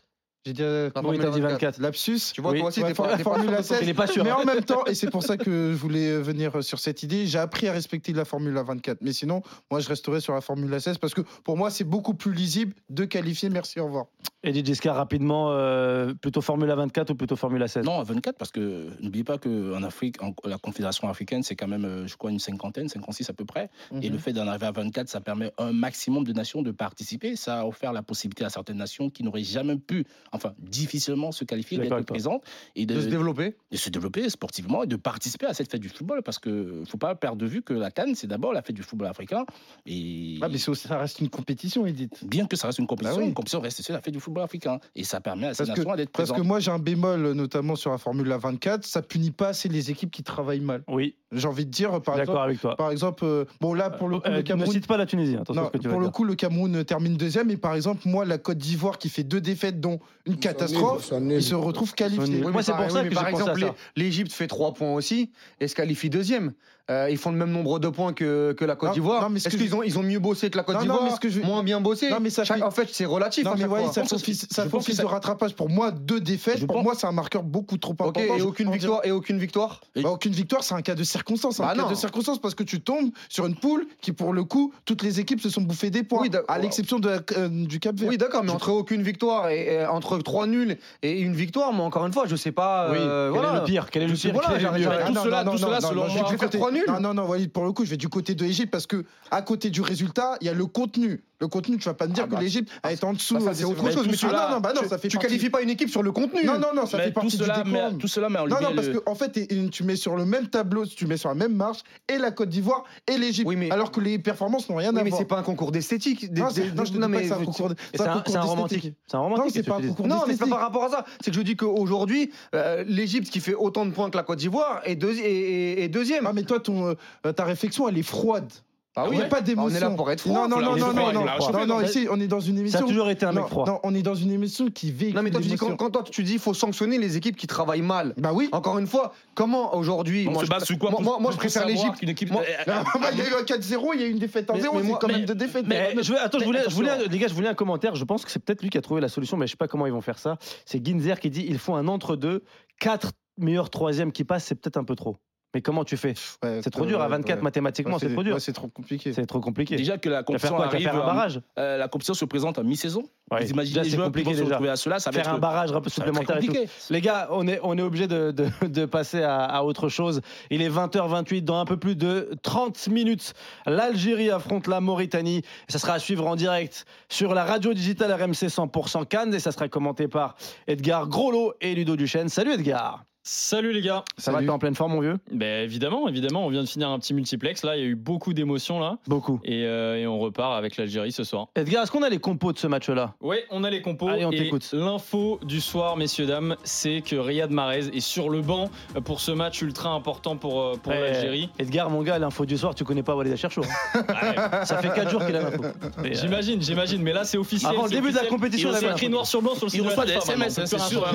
J'ai dit euh, t'as dit 24. 24. lapsus. Tu vois, Oui. toi aussi, Ouais, t'es pas, la pas Formule sûr de à ton- 16. Il est pas sûr. Mais hein. en même temps, et c'est pour ça que je voulais euh, venir sur cette idée, j'ai appris à respecter la Formule à 24. Mais sinon, moi, je resterai sur la Formule à 16 parce que pour moi, c'est beaucoup plus lisible de qualifier. Merci, au revoir. Eddie Giscard, rapidement, euh, plutôt Formule 24 ou plutôt Formule 16 Non, à 24, parce que n'oubliez pas qu'en Afrique, en- la Confédération africaine, c'est quand même, euh, je crois, une cinquantaine, 56 à peu près. Et Mhm. le fait d'en arriver à 24, ça permet un maximum de nations de participer. Ça a offert la possibilité à certaines nations qui n'auraient jamais pu, enfin, difficilement se qualifier, d'être présentes et de, de se développer. de se développer sportivement et de participer à cette fête du football. Parce qu'il ne faut pas perdre de vue que la Cannes, c'est d'abord la fête du football africain. Et Ah, mais ça reste une compétition, Edith. bien que ça reste une compétition, Bah oui. une compétition reste sur la fête du football africain. Et ça permet à ces Parce que- nations d'être Parce présentes. que moi, j'ai un bémol, notamment sur la Formule à 24, ça punit pas assez les équipes qui travaillent mal. Oui, J'ai envie de dire, par exemple, avec toi. par exemple, euh, bon là, pour le coup, Euh, le ne Cameroun, cite pas la Tunisie, attention à Non, ce que tu vas pour le dire. coup, le Cameroun euh, termine deuxième. Et par exemple, moi, la Côte d'Ivoire qui fait deux défaites, dont une catastrophe, il se retrouve qualifié. nuls. Oui, Moi, mais c'est par- pour ça oui, que par exemple, l'Égypte fait 3 points aussi et se qualifie deuxième. Euh, ils font le même nombre de points que, que la Côte d'Ivoire. Est-ce qu'ils je- ont, ils ont mieux bossé que la Côte d'Ivoire je- Moins bien bossé Non, mais ça Chaque- fait- En fait, c'est relatif. Non, à mais ouais, ça ça- de rattrapage. Pour moi, deux défaites, Je pour pense- moi, c'est un marqueur beaucoup trop important. et aucune victoire, et aucune victoire Bah, aucune victoire, c'est un cas de circonstance. C'est Bah un cas de circonstance parce que tu tombes sur une poule qui, pour le coup, toutes les équipes se sont bouffées des points, Oui, à l'exception de euh, du Cap Vert. Oui, d'accord, mais entre aucune victoire et, entre trois nuls et une victoire, moi, encore une fois, je sais pas. Euh, quel est le pire Quel est le pire tout cela- non, non, non, pour le coup, je vais du côté de l'Égypte parce que à côté du résultat, il y a le contenu. Le contenu, tu vas pas me dire Ah bah, que l'Égypte a été en dessous. Bah, c'est autre chose. Mais tu, Ah non, bah non, ça fait tu partie- qualifies pas une équipe sur le contenu. Non, non, non, ça Mais fait tout partie cela, du décorum. tout cela met en Non, non, parce que en fait, tu mets sur le même tableau, tu mets sur la même marche et la Côte d'Ivoire et l'Égypte, Oui, mais- alors que les performances n'ont rien Oui, à mais voir. c'est pas un concours d'esthétique. Non, c'est- non, je te dis pas que c'est un mais- concours de- Et c'est un d'esthétique. romantique. C'est un romantique. Non, c'est pas un concours Non, mais c'est pas d'esthétique. par rapport à ça. C'est que je dis qu'aujourd'hui, euh, l'Égypte qui fait autant de points que la Côte d'Ivoire est, deux- est- est- est deuxième. Ah, mais toi, euh, ta réflexion, elle est froide. Ah Il n'y a oui, pas d'émotion. on est là pour être froid. Non, non, non, non, non, non, non, non, non. ici, on est dans une Ça émission. a toujours été un mec non, froid. non, on est dans une émission qui véhicule Non, mais toi, tu dis, quand, quand toi, tu dis qu'il faut sanctionner les équipes qui travaillent mal. Bah oui. Encore une fois, comment aujourd'hui. On moi, se je- base sur quoi moi, moi, je préfère l'Égypte. qu'une équipe. Moi- Eh, Bah, Il y a eu un 4-0, il y a eu une défaite en Mais- 0, mais c'est moi- quand mais- même deux défaites. Mais je veux, attends, je mais voulais, je voulais, attention. les gars, je voulais un commentaire. Je pense que c'est peut-être lui qui a trouvé la solution, mais je sais pas comment ils vont faire ça. C'est Ginzer qui dit il faut un entre-deux. Quatre meilleurs troisièmes qui passent, c'est peut-être un peu trop. Mais comment tu fais Ouais, C'est trop dur à ouais, 24 ouais. mathématiquement, Ouais, c'est trop dur. ouais, c'est trop compliqué. C'est trop compliqué. Déjà que la compétition quoi? Arrive, un euh, barrage? euh, la compétition se présente en mi-saison. Ouais. Vous imaginez Déjà, les c'est joueurs qui vont compliqué se retrouver à cela, ça va Faire être un barrage un peu supplémentaire et tout. compliqué. Les gars, on est, on est obligé de, de- de passer à, à autre chose. Il est 20h28 dans un peu plus de 30 minutes. L'Algérie affronte la Mauritanie. Ça sera à suivre en direct sur la radio digitale RMC 100% Cannes et ça sera commenté par Edgar Groslo et Ludo Duchesne. Salut Edgar. Salut les gars. Ça va, t'es en pleine forme mon vieux? Ben évidemment, évidemment, on vient de finir un petit multiplex là, il y a eu beaucoup d'émotions là Beaucoup. et, euh, et on repart avec l'Algérie ce soir. Edgar, est-ce qu'on a les compos de ce match-là? Oui, on a les compos Allez, on et t'écoute. l'info du soir messieurs dames, c'est que Riyad Mahrez est sur le banc pour ce match ultra important pour euh, pour Eh, l'Algérie. Edgar, mon gars, l'info du soir, tu connais pas Walid Cherchou. Ça fait 4 jours qu'il a l'info. Mais, euh, J'imagine, j'imagine, mais là c'est officiel. Avant le début de la compétition, Il il avait écrit noir sur blanc sur le Il site de reçoit des SMS, hein, c'est sûr. hein.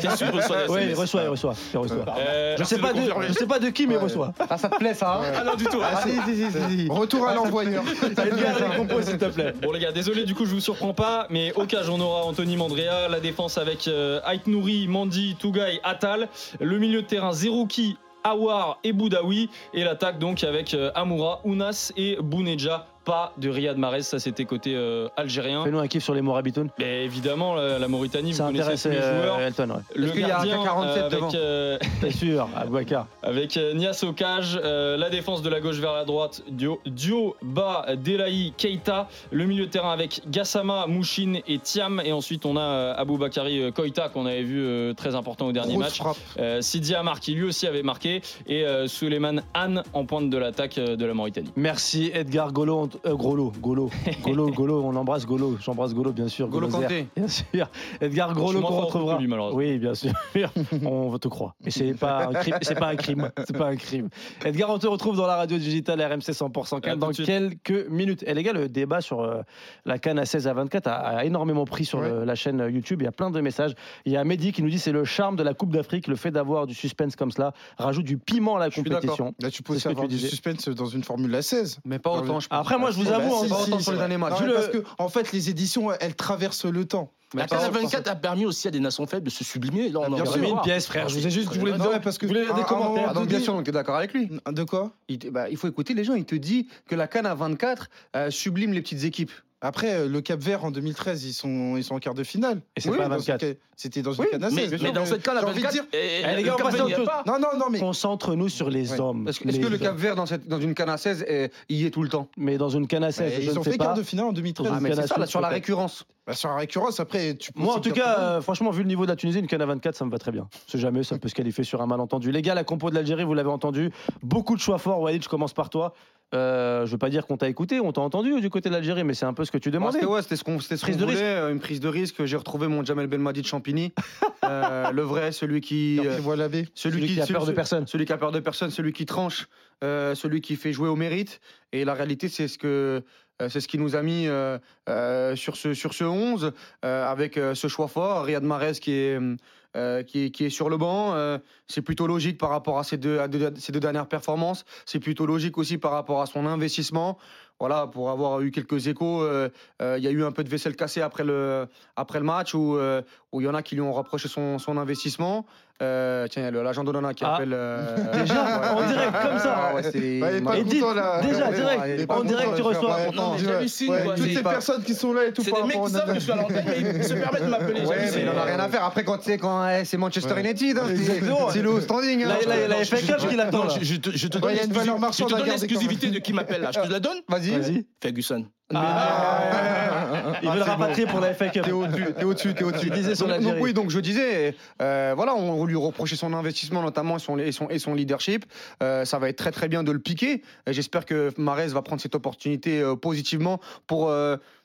C'est sûr, il reçoit des Ouais, il SMS. Reçoit, il reçoit. il reçoit. Euh, Je sais, pas de, je sais pas de qui, mais il reçoit. Ah, ça te plaît ça hein Ah non, du tout. Ah, si, si, si, si, si. Retour à l'envoyeur. Les compos, s'il te plaît. Bon les gars, désolé du coup je vous surprends pas, mais au cage on aura Anthony Mandrea, la défense avec euh, Ait Nouri, Mandi, Tougaï, Atal, le milieu de terrain Zerouki, Awar et Boudaoui, et l'attaque donc avec euh, Amoura, Ounas et Bouneja. Pas de Riyad Mahrez, ça c'était côté euh, algérien. Fais-nous un kiff sur les Morabitoun. Mais évidemment la, la Mauritanie, Ça vous connaissez tous les joueurs. euh, Elton, ouais. Le qu'il y a un gardien K47 euh, avec, devant euh, C'est sûr, Abouakar. avec euh, Nias au cage, euh, la défense de la gauche vers la droite, Dio, Dio Ba, Delaï, Keita, le milieu de terrain avec Gassama, Mouchine et Thiam, et ensuite on a euh, Abou Bakari euh, Koita qu'on avait vu euh, très important au dernier Grosse match. Euh, Sidi Amar qui lui aussi avait marqué, et euh, Suleiman Han en pointe de l'attaque euh, de la Mauritanie. Merci Edgar Golo, euh, Grolo, Golo, Golo, Golo, on embrasse Golo, j'embrasse Golo bien sûr. Golo Kanté. Bien sûr. Edgar Je Grolo qu'on retrouvera. lui. Oui, bien sûr. on te croit. Mais c'est pas un crime. C'est pas un crime. C'est pas un crime. Edgar, on te retrouve dans la radio digitale RMC 100% À Cannes dans quelques minutes. Et les gars, le débat sur euh, la Cannes à 16 à 24 a, a énormément pris sur le- la chaîne YouTube. Il y a plein de messages. Il y a Mehdi qui nous dit c'est le charme de la Coupe d'Afrique, le fait d'avoir du suspense comme cela rajoute du piment à la compétition. Là, tu peux aussi avoir tu du suspense dans une Formule à 16. Mais pas autant je pense. Après, moi, je vous Bah, avoue, si, hein, pas si, autant si, sur les ouais. derniers matchs. Non, Vu mais le- Parce que, en fait, les éditions, elles traversent le temps. Mais La CAN 24 a permis aussi à des nations faibles de se sublimer. Là, on Ah, en bien à une pièce, frère. Je vous ai juste, je voulais dire parce que vous voulez des commentaires. moment Ah, donc bien sûr, on est d'accord avec lui. De quoi? Il, te- bah, il faut écouter les gens. Il te dit que la Cannes à 24 euh, sublime les petites équipes. Après, euh, le Cap Vert en 2013, ils sont, ils sont en quart de finale. Et c'est Oui, pas à dans 24. une ca- C'était dans une Oui, canne à Mais, 16. mais dans cette cas, la J'ai envie de 24, dire- eh, Eh, les gars, on à Vert, chose. pas. Non, non, non, mais Concentre-nous sur les Ouais. hommes. Est-ce que, est-ce Les que le. Cap Vert dans, cette, dans une Cannes à 16 est- y est tout le temps Mais dans une canne à 16, mais je ils ne ont sais fait pas. quart de finale en 2013. Ah, mais Cannes c'est à ça, là, 16, sur la récurrence. Bah, sur la récurrence, après, tu peux Moi, en tout cas, euh, franchement, vu le niveau de la Tunisie, une canne à 24, ça me va très bien. C'est jamais, ça peut se qualifier sur un malentendu. Les gars, la compo de l'Algérie, vous l'avez entendu. Beaucoup de choix forts. Walid, je commence par toi. Euh, je veux pas dire qu'on t'a écouté, on t'a entendu du côté de l'Algérie, mais c'est un peu ce que tu demandais. C'était ouais, c'était ce qu'on ce Prise voulait, euh, une prise de risque. J'ai retrouvé mon Jamel Belmadi de Champigny, Euh, le vrai, celui qui, Qui euh, voit la baie. Celui qui a peur de personne. Celui qui a peur de personne, celui qui tranche, euh, celui qui fait jouer au mérite. Et la réalité, c'est ce que c'est ce qui nous a mis euh, euh, sur ce sur ce 11 euh, avec euh, ce choix fort. Riyad Mahrez qui est euh, qui, est, sur le banc. euh, c'est plutôt logique par rapport à ces deux, dernières performances. C'est plutôt logique aussi par rapport à son investissement. Voilà, pour avoir eu quelques échos, euh, il y a eu un peu de vaisselle cassée après le, match où il y en a qui lui ont reproché son, son investissement. Euh, tiens, il y a le- l'agent d'Onana qui Ah. appelle. euh, Déjà, en direct, comme ça. Ah ouais, c'est- Ouais, il est pas Et dites, content, là. déjà, Ouais, direct, il est pas en direct, tu reçois. pas Non, content. mais j'hallucine, Ouais, quoi. Toutes C'est ces pas- personnes qui sont là et tout C'est par des mecs rapport qui au savent que je suis à l'antenne, mais ils se permettent de m'appeler. Ouais, j'hallucine. mais il en a rien à faire. Après, quand tu sais, quand eh, c'est Manchester Ouais. United, hein, c'est- c'est le standing. hein. Là, là, il y a la FA Cup qui l'attend. Non, là. je, je te, je te Ouais, donne il y a une valeur l'exclusivité- marchande je te à donne garder quand l'exclusivité de qui m'appelle là. Je te la donne Vas-y. Vas-y. Ferguson. Ah, il veut le rapatrier pour la FA Cup. T'es au-dessus, t'es au-dessus, t'es au-dessus. Tu disais sur Donc- l'Algérie. donc oui, donc je disais, euh, voilà, on lui reprochait son investissement notamment et son, et son, et son leadership. Euh, ça va être très très bien de le piquer. J'espère que Marez va prendre cette opportunité euh, positivement pour.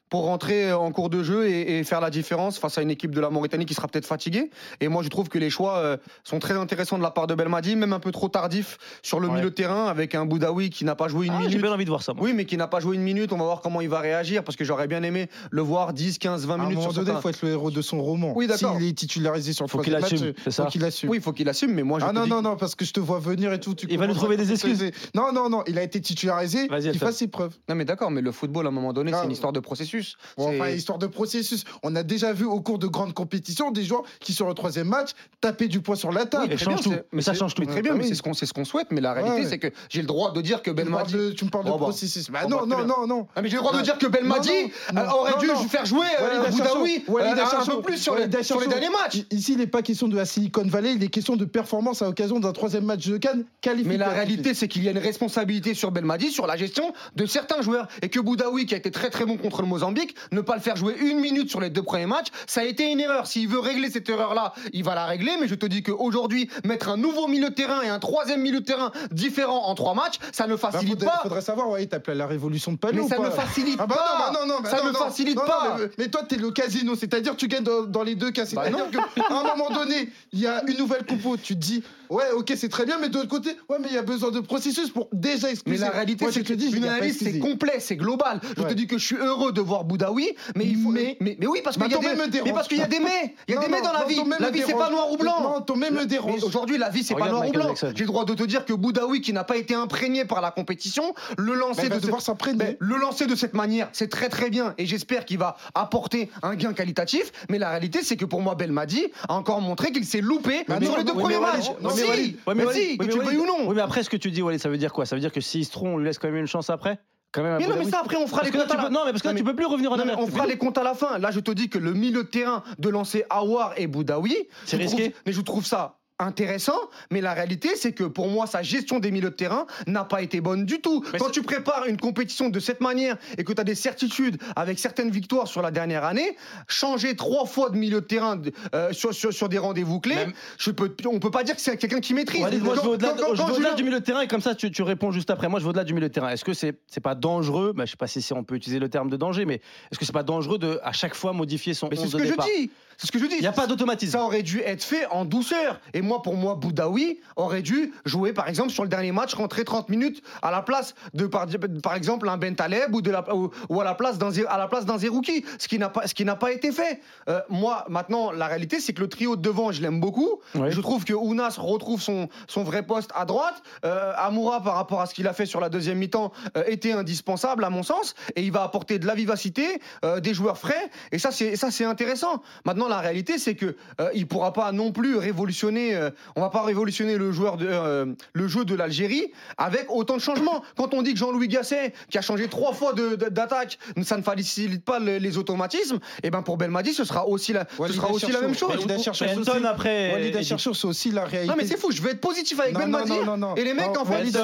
Pour rentrer en cours de jeu et, et faire la différence face à une équipe de la Mauritanie qui sera peut-être fatiguée. Et moi, je trouve que les choix euh, sont très intéressants de la part de Belmadi, même un peu trop tardif sur le Ouais. milieu de terrain avec un Boudaoui qui n'a pas joué une Ah, J'ai minute. bien envie de voir ça. moi. Oui, mais qui n'a pas joué une minute. On va voir comment il va réagir parce que j'aurais bien aimé le voir 10, 15, 20 À un minutes moment sur donné, il faut être le héros de son roman. Oui, d'accord. S'il est titularisé sur le Faut qu'il assume, match, c'est ça faut qu'il assume. Oui, il faut qu'il assume, mais moi je Ah te non, dis- non, non, parce que je te vois venir et tout. tu Il va nous trouver des excuses. Non, non, non, il a été titularisé. Vas-y, Il Elton. fasse ses preuves. Non, mais d'accord, mais le football, à un moment donné, Ah, c'est une histoire de processus. Processus. Bon, C'est- enfin, histoire de processus. On a déjà vu au cours de grandes compétitions des joueurs qui, sur le troisième match, tapaient du poing sur la table. Oui, Très change bien, tout. c'est- Mais ça change tout. mais Très bien, Ah mais oui. c'est ce qu'on c'est ce qu'on souhaite. Mais la réalité, Ouais. c'est que j'ai le droit de dire que Belmadi. tu me parles de Oh, bah. processus. Bah, Oh, non, bah, non, non, non. Ah, mais j'ai le droit de Non. dire que Belmadi Non, non, euh, aurait non, dû non. faire jouer euh, Walid Boudaoui un peu plus sur les, derniers matchs. Ici, il n'est pas question de la Silicon Valley, il est question de performance à l'occasion d'un troisième match de Cannes qualifié. Mais la réalité, c'est qu'il y a une responsabilité sur Belmadi sur la gestion de certains joueurs. Et que Boudaoui, qui a été très très bon contre le Mozambique, ne pas le faire jouer une minute sur les deux premiers matchs, ça a été une erreur. S'il veut régler cette erreur-là, il va la régler. Mais je te dis qu'aujourd'hui, mettre un nouveau milieu de terrain et un troisième milieu de terrain différent en trois matchs, ça ne Bah, facilite faudrait, pas. faudrait savoir, ouais, t'appelles la révolution de Palais Mais ça pas ne facilite Ah bah pas. non, bah non, non, bah ça ne facilite pas. mais, mais toi, t'es le casino, c'est-à-dire tu gagnes dans, dans les deux cas. Bah C'est-à-dire qu'à un moment donné, il y a une nouvelle compo, tu te dis, ouais, ok, c'est très bien, mais de l'autre côté, ouais, mais il y a besoin de processus pour déjà Mais excuser. la réalité, c'est je te dis, il pas analyse, c'est complet, c'est global. Je te dis que je suis heureux de voir Boudaoui, mais il faut. Mais- Mais, mais, oui, parce Mais qu'il y a ton des. même me dérange. Mais parce qu'il y a des mais. Il y a des mais dans la vie. La vie, c'est pas noir ou blanc. Non, ton même me Mais dérange. aujourd'hui, la vie, c'est pas noir ou blanc. J'ai le droit de te dire que Boudaoui, qui n'a pas été imprégné par la compétition, le Mais lancer il de cette- devoir s'imprégner. mais le lancer de cette manière, c'est très très bien et j'espère qu'il va apporter un gain qualitatif. Mais la réalité, c'est que pour moi, Belmadi a encore montré qu'il s'est loupé Mais sur les deux premiers mais matchs. Si, mais Walid, Ouais, mais Walid- si, ouais, que mais tu le Walid- veuilles ou non. Oui, mais après, ce que tu dis, Walid, ça veut dire quoi? Ça veut dire que s'il se trompe, on lui laisse quand même une chance après? Quand même Mais non, mais ça après, on fera Parce les que là, comptes tu à la- peux- Non, mais parce que là, Non, tu mais- peux plus revenir en Non, mais arrière. on fera les comptes à la fin. Là, je te dis que le milieu de terrain de lancer Awar et Boudaoui, C'est je risqué. mais je trouve ça intéressant, mais la réalité c'est que pour moi sa gestion des milieux de terrain n'a pas été bonne du tout. Mais Quand c'est- tu prépares une compétition de cette manière et que tu as des certitudes avec certaines victoires sur la dernière année, changer trois fois de milieu de terrain euh, sur, sur, sur des rendez-vous clés, Même- je peux, on peut pas dire que c'est quelqu'un qui maîtrise. Moi, je Quand- vais au-delà quand- de- quand- je vais quand au-delà Julien- du milieu de terrain et comme ça, tu, tu réponds juste après. Moi, je vais au-delà du milieu de terrain. Est-ce que c'est c'est pas dangereux? Bah, Je sais pas si c'est- on peut utiliser le terme de danger, mais est-ce que c'est pas dangereux de à chaque fois modifier son Mais c'est 11 ce de que je départ? dis. C'est ce que je dis. Il n'y a pas d'automatisme. Ça aurait dû être fait en douceur. Et moi, pour moi, Boudaoui aurait dû jouer, par exemple, sur le dernier match, rentrer 30 minutes à la place de, par, par exemple, un Ben Taleb ou, de la, ou, ou à la place d'un Zé- à la place d'un Zerouki, ce qui n'a pas, ce qui n'a pas été fait. Euh, moi, maintenant, la réalité, c'est que le trio de devant, je l'aime beaucoup. Je trouve que Ounas retrouve son, son vrai poste à droite. Euh, Amoura, par rapport à ce qu'il a fait sur la deuxième mi-temps, euh, était indispensable, à mon sens. Et il va apporter de la vivacité, euh, des joueurs frais. Et ça, c'est ça, c'est intéressant. Maintenant, la réalité, c'est que euh, il pourra pas non plus révolutionner. euh, on va pas révolutionner le joueur de, euh, le jeu de l'Algérie avec autant de changements. Quand on dit que Jean-Louis Gasset, qui a changé trois fois de- de- d'attaque, ça ne facilite pas le- les automatismes. Et ben pour Belmadi, ce sera aussi la, ce sera aussi la même chose. Walid après. Walid c'est aussi la réalité. Non mais c'est fou, je vais être positif avec Belmadi. Et les mecs, en fait, Walid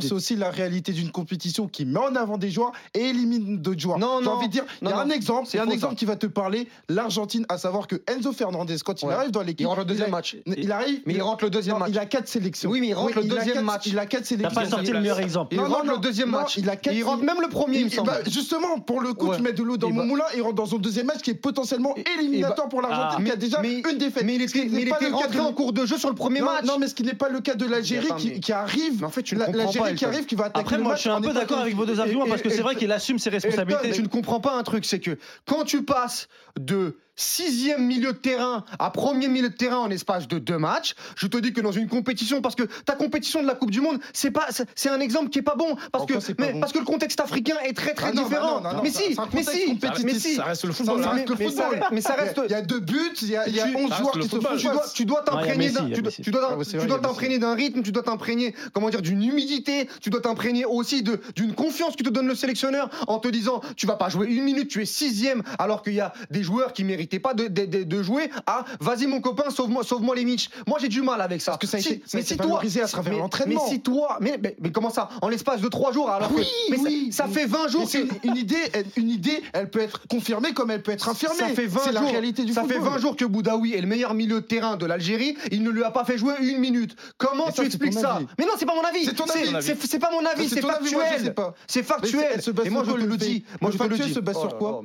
c'est aussi la réalité d'une compétition qui met en avant des joueurs et élimine d'autres joueurs. Non, J'ai non. envie de dire, il y a un exemple, C'est il y a un exemple qui va te parler, l'Argentine, à savoir que Enzo Fernandez, quand il Ouais. arrive dans l'équipe, Il rentre le deuxième a- match. Il arrive, Mais il rentre le deuxième non, match. Il a quatre sélections. Oui, mais il rentre le a deuxième quatre- match. Il a quatre T'as sélections. pas sorti le meilleur exemple. Il Non, rentre non, le deuxième non, match. il a quatre- il rentre même le premier, il me semble. bah, justement, pour le coup, Ouais. tu mets de l'eau dans Et mon bah- moulin, il rentre dans son deuxième match qui est potentiellement Et- éliminatoire pour l'Argentine, Ah. qui a déjà mais, une défaite. mais il était, mais il pas était le cas rentré en cours de jeu sur le premier non, match. non, mais ce qui n'est pas le cas de l'Algérie qui, arrive. En fait, tu ne la- comprends pas, L'Algérie qui arrive, qui va attaquer Après, le moi, match je suis un peu d'accord avec vos deux arguments parce que c'est vrai qu'il assume ses responsabilités. Tu ne comprends pas un truc, c'est que quand tu passes de sixième milieu de terrain à premier milieu de terrain en espace de deux matchs, je te dis que dans une compétition, parce que ta compétition de la Coupe du Monde, c'est pas, c'est- un exemple qui est pas bon, parce que, mais, bon parce que le contexte africain est très très Ah non, bah différent. non, non, non, mais si, mais si, mais si. ça reste le Ça football. reste le mais ça- football. mais ça reste- Il y a deux buts, il y a, il y a Tu- 11 ça joueurs qui se font tu dois, tu dois t'imprégner d'un- tu dois- Messi. tu dois- Ah t'imprégner d'un rythme, tu dois t'imprégner, comment dire, d'une humidité, tu dois t'imprégner aussi de d'une confiance que te donne le sélectionneur en te disant, tu vas pas jouer une minute, tu es sixième, alors qu'il y a des joueurs qui pas de, de, de- de jouer. Ah, vas-y mon copain, sauve-moi, sauve-moi les Mitch. Moi j'ai du mal avec ça. Parce que ça a Si- été- ça a mais été si toi- à travers mais- l'entraînement. Mais si toi, mais, mais, mais comment ça, en l'espace de trois jours, alors que- Oui, mais ça- oui, ça, oui. fait 20 jours que une, idée, elle- une idée, elle peut être confirmée comme elle peut être infirmée. Ça fait 20 C'est la jours, réalité du ça football. fait 20 jours que Boudaoui est le meilleur milieu de terrain de l'Algérie. Il ne lui a pas fait jouer une minute. Comment tu expliques ça. Mais non, c'est pas mon avis. C'est ton avis. C'est pas mon avis, C'est moi, factuel. C'est factuel. Et moi je le dis. Moi Le je le factuel dis. se base Oh sur quoi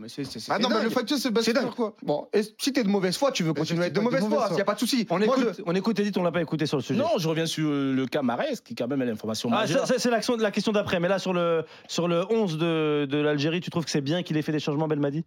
Ah non, mais le factuel se base sur quoi Bon, et si t'es de mauvaise foi, tu veux continuer à être de mauvaise foi, il n'y a pas de souci. On Moi, écoute, je- on écoute Edith, on l'a pas écouté sur le sujet. Non, je reviens sur le cas Marès, qui quand même est l'information Ah, majeure. c'est l'action- la question d'après. Mais là, sur le, sur le 11 de, de l'Algérie, tu trouves que c'est bien qu'il ait fait des changements, Belmadi?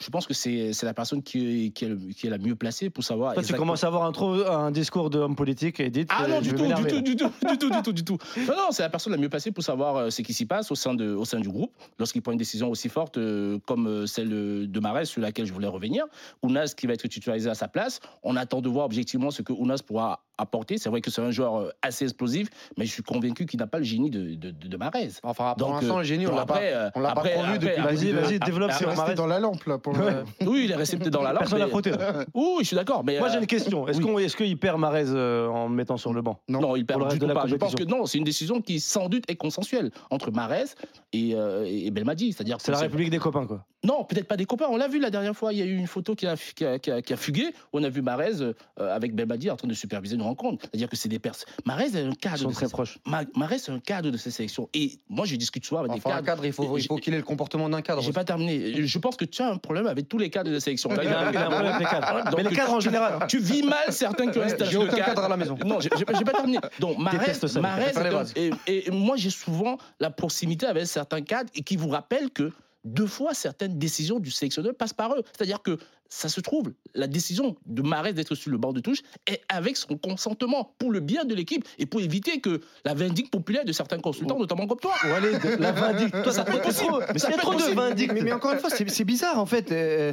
Je pense que c'est c'est la personne qui est, qui, est le- qui est la mieux placée pour savoir. Toi, tu commences à avoir un, trop, un discours d'homme politique, Edith. Ah euh, non, du tout, du tout, du tout, du tout, du tout, du tout. Non, non, c'est la personne la mieux placée pour savoir euh, ce qui s'y passe au sein, de, au sein du groupe lorsqu'il prend une décision aussi forte euh, comme euh, celle de Marès, sur laquelle je voulais revenir. Ounas qui va être titularisé à sa place. On attend de voir objectivement ce que Ounas pourra apporter. C'est vrai que c'est un joueur euh, assez explosif, mais je suis convaincu qu'il n'a pas le génie de, de, de, de Marès. Enfin, pour l'instant, le génie, on l'a pas. après, euh, on l'a pas après- depuis Vas-y, vas-y, développe après- sur Marès. dans la lampe là pour le- Oui, il est resté peut-être dans la lampe. Personne n'a mais- frotté. Oui, je suis d'accord. Mais Moi, j'ai euh, une question. Est-ce oui. qu'on- est-ce qu'il perd Marez euh, en mettant sur le banc? Non. Non, il perd reste du de tout la pas. Je pense que compétition. non, c'est une décision qui sans doute est consensuelle entre Marès et, Belmadi. C'est-à-dire C'est la République des copains, quoi. Non, peut-être pas des copains. On l'a vu la dernière fois. Il y a eu une photo qui a, qui a, qui a- qui a fugué. On a vu Marès euh, avec Belmadi en train de superviser une rencontre. C'est-à-dire que c'est des personnes. Marès est un Ils cadre. sont de très ces- proches. Ma- Marès est un cadre de ces sélections. Et moi, je discute souvent avec des Enfin, un cadres. cadre, il faut, il faut qu'il ait le comportement d'un cadre. J'ai pas terminé. Je pense que tu as un problème avec tous les cadres de sélection. Il a, un problème avec les cadres. Donc, Mais les cadres en général. Tu vis mal certains qui ont un J'ai de aucun cadre à la maison. Non, j'ai pas, terminé. Donc, un- bases. et, et moi, j'ai souvent la proximité avec certains cadres et qui vous rappellent que deux fois, certaines décisions du sélectionneur passent par eux. C'est-à-dire que ça se trouve, la décision de Marès d'être sur le banc de touche est avec son consentement pour le bien de l'équipe et pour éviter que la vindicte populaire de certains consultants, notamment comme toi. Walid, la vindicte. Toi, ça te fait trop. Mais Ça peut trop être de vindicte. Mais, mais encore une fois, c'est c'est bizarre en fait. Euh,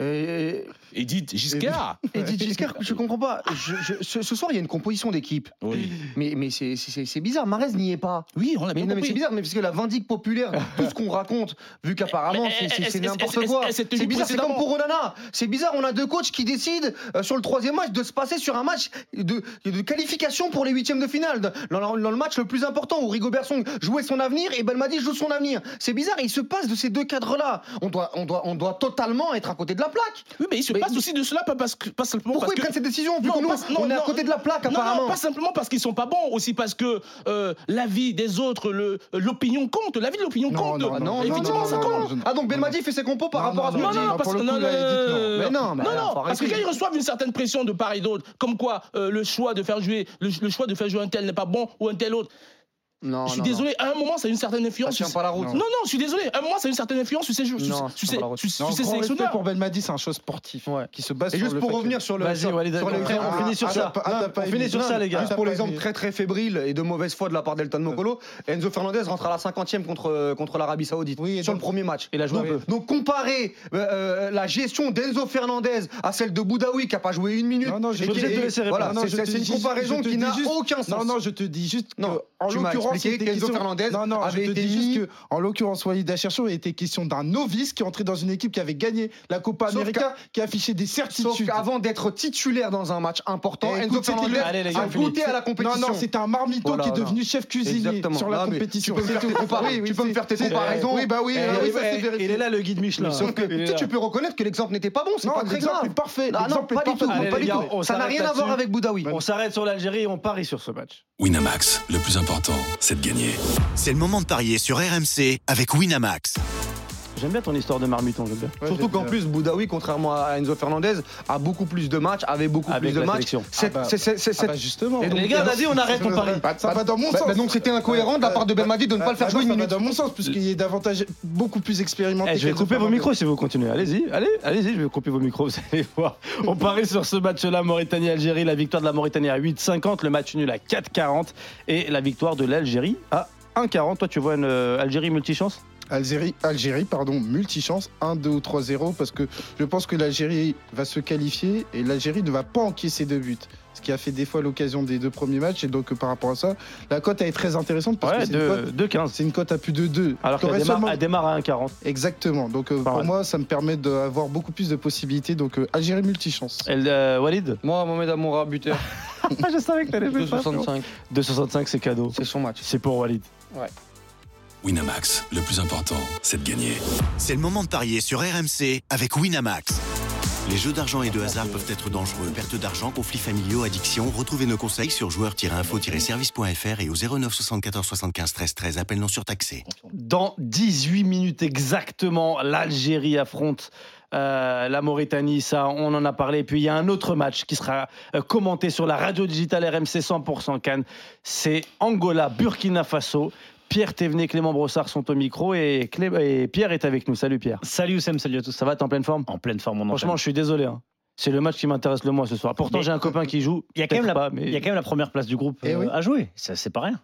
euh, Edith Giscard. Edith Giscard, je comprends pas. Je- je- ce, ce soir, il y a une composition d'équipe. Oui, Mais, mais c'est- bizarre. Marez n'y est pas. oui on l'a Mais, bien non, mais compris. c'est bizarre, mais parce que la vindique populaire, tout ce qu'on raconte, vu qu'apparemment c'est- n'importe quoi. C'est bizarre, c'est comme pour Onana. C'est bizarre, on a deux coachs qui décident euh, sur le troisième match de se passer sur un match de, de qualification pour les huitièmes de finale. Dans, dans- dans le match le plus important où Rigo Bersong jouait son avenir et Belmadi joue son avenir. C'est bizarre, il se passe de ces deux cadres-là. On doit, on, doit, on doit totalement être à côté de la plaque. Oui, mais il se Mais- passe aussi de cela, pas, parce que, pas simplement Pourquoi parce ils que... prennent cette décision vu Non, que nous, non, on est à côté de la plaque apparemment non, pas simplement parce qu'ils sont pas bons, aussi parce que euh, l'avis des autres, le- l'opinion compte, l'avis de l'opinion compte. non, non, ça compte. Ah donc Belmadi fait ses compos par rapport à ce non, qu'on Non, dit non, parce que non, non, parce que quand ils reçoivent une certaine pression de part et d'autre, comme quoi euh, le choix de faire jouer un tel n'est pas bon ou un tel autre. Non, je suis non, non. désolé, à un moment, ça a une certaine Ça influence. tient pas la route. Non. Non, non, je suis désolé. À un moment, ça a une certaine influence Non, c'est la route. sur- sur Non, ces grand respect sélectionneurs. pour Belmadi, c'est un choix sportif Ouais. qui se base Et sur juste le pour revenir que- sur le. Vas-y, sur- sur fait- on finit sur Ah, ça. ah, On finit sur ça, les gars. Juste pour l'exemple très très fébrile et de mauvaise foi de la part d'Elton Mokolo, Enzo Fernandez rentre à la 50e contre, contre l'Arabie Saoudite et sur le premier match. Il a joué un donc, peu. donc comparer euh, euh, la gestion d'Enzo Fernandez à celle de Boudaoui qui n'a pas joué une minute. Non, non, et je te laisser répondre. Non, c'est- je c'est une comparaison je qui n'a juste- aucun sens. Non, non, je te dis juste que, Non, en tu m'as l'occurrence, qu'Enzo question- Fernandez Non, non, avait je te été dis mis- juste que, en l'occurrence, Walid Acharchour était question d'un novice qui est entré dans une équipe qui avait gagné la Copa Sauf América, qui affichait des Sauf certitudes. qu'avant d'être titulaire dans un match important, Eh, Enzo écoute, c'était Fernandez le- Allez, les gars, a on finit. goûté à la compétition. Non, non, c'était un marmito Voilà, qui est devenu chef cuisinier Exactement. sur la Non, compétition. Tu peux me faire tes comparaisons. Oui, oui, tu peux me faire tes comparaisons. Oui, bah oui, Eh, eh. Il est là, le guide Michelin. Sauf que Il tu peux reconnaître que l'exemple n'était pas bon, c'est pas très grave. parfait. Ça n'a rien à voir avec Boudaoui. On s'arrête sur l'Algérie et on parie sur ce match. Winamax, le plus important, c'est de gagner. C'est le moment de parier sur RMC avec Winamax. J'aime bien ton histoire de marmiton, j'aime bien. Ouais, Surtout qu'en plus, Boudaoui, contrairement à Enzo Fernandez, a beaucoup plus de matchs, avait beaucoup Avec plus de matchs. C'est- Ah bah- Ah bah justement. Et donc, Les gars, vas-y, on arrête, on parie. Bah, Ça va dans mon Bah, sens. bah, donc c'était incohérent de la part de Belmadi de ne pas le faire jouer une ça minute. va dans mon sens, puisqu'il est davantage beaucoup plus expérimenté. Eh, je vais couper vos micros si vous continuez. Allez-y, allez, allez-y, je vais couper vos micros, vous allez voir. On parie sur ce match-là, Mauritanie-Algérie. La victoire de la Mauritanie à 8,50, le match nul à 4,40 et la victoire de l'Algérie à 1,40. Toi, tu vois une euh, Algérie multichance? Algérie, Algérie, pardon, multichance, 1, 2 ou 3-0, parce que je pense que l'Algérie va se qualifier et l'Algérie ne va pas encaisser de buts. Ce qui a fait des fois l'occasion des deux premiers matchs. Et donc, euh, par rapport à ça, la cote est très intéressante parce Ouais, que c'est une, cote- 2,15. c'est une cote à plus de 2. Alors qu'elle démarre, elle démarre à 1,40. Exactement. Donc, euh, pour moi, ça me permet d'avoir beaucoup plus de possibilités. Donc, euh, Algérie multichance. Elle, euh, Walid? Moi, Mohamed Amoura, buteur, Je savais que t'allais jouer ça. 2,65. 2,65, c'est cadeau. C'est son match. C'est pour Walid. Winamax, le plus important, c'est de gagner. C'est le moment de parier sur RMC avec Winamax. Les jeux d'argent et de hasard peuvent être dangereux. Perte d'argent, conflits familiaux, addiction. Retrouvez nos conseils sur joueurs-info-service.fr et au 09 74 75 13 13. Appel non surtaxé. Dans 18 minutes exactement, l'Algérie affronte Euh, la Mauritanie, ça, on en a parlé. Et puis il y a un autre match qui sera euh, commenté sur la radio digitale RMC 100% Cannes. C'est Angola-Burkina Faso. Pierre Thévenet, Clément Brossard sont au micro et, Clé- et Pierre est avec nous. Salut Pierre. Salut Sam, salut à tous. Ça va, t'es en pleine forme? En pleine forme, on Franchement, je suis désolé. hein. C'est le match qui m'intéresse le moins ce soir. Pourtant, j'ai un copain qui joue. il y, a quand même la, pas, mais... il y a quand même la première place du groupe Eh euh, oui. à jouer. Ça, c'est pas rien.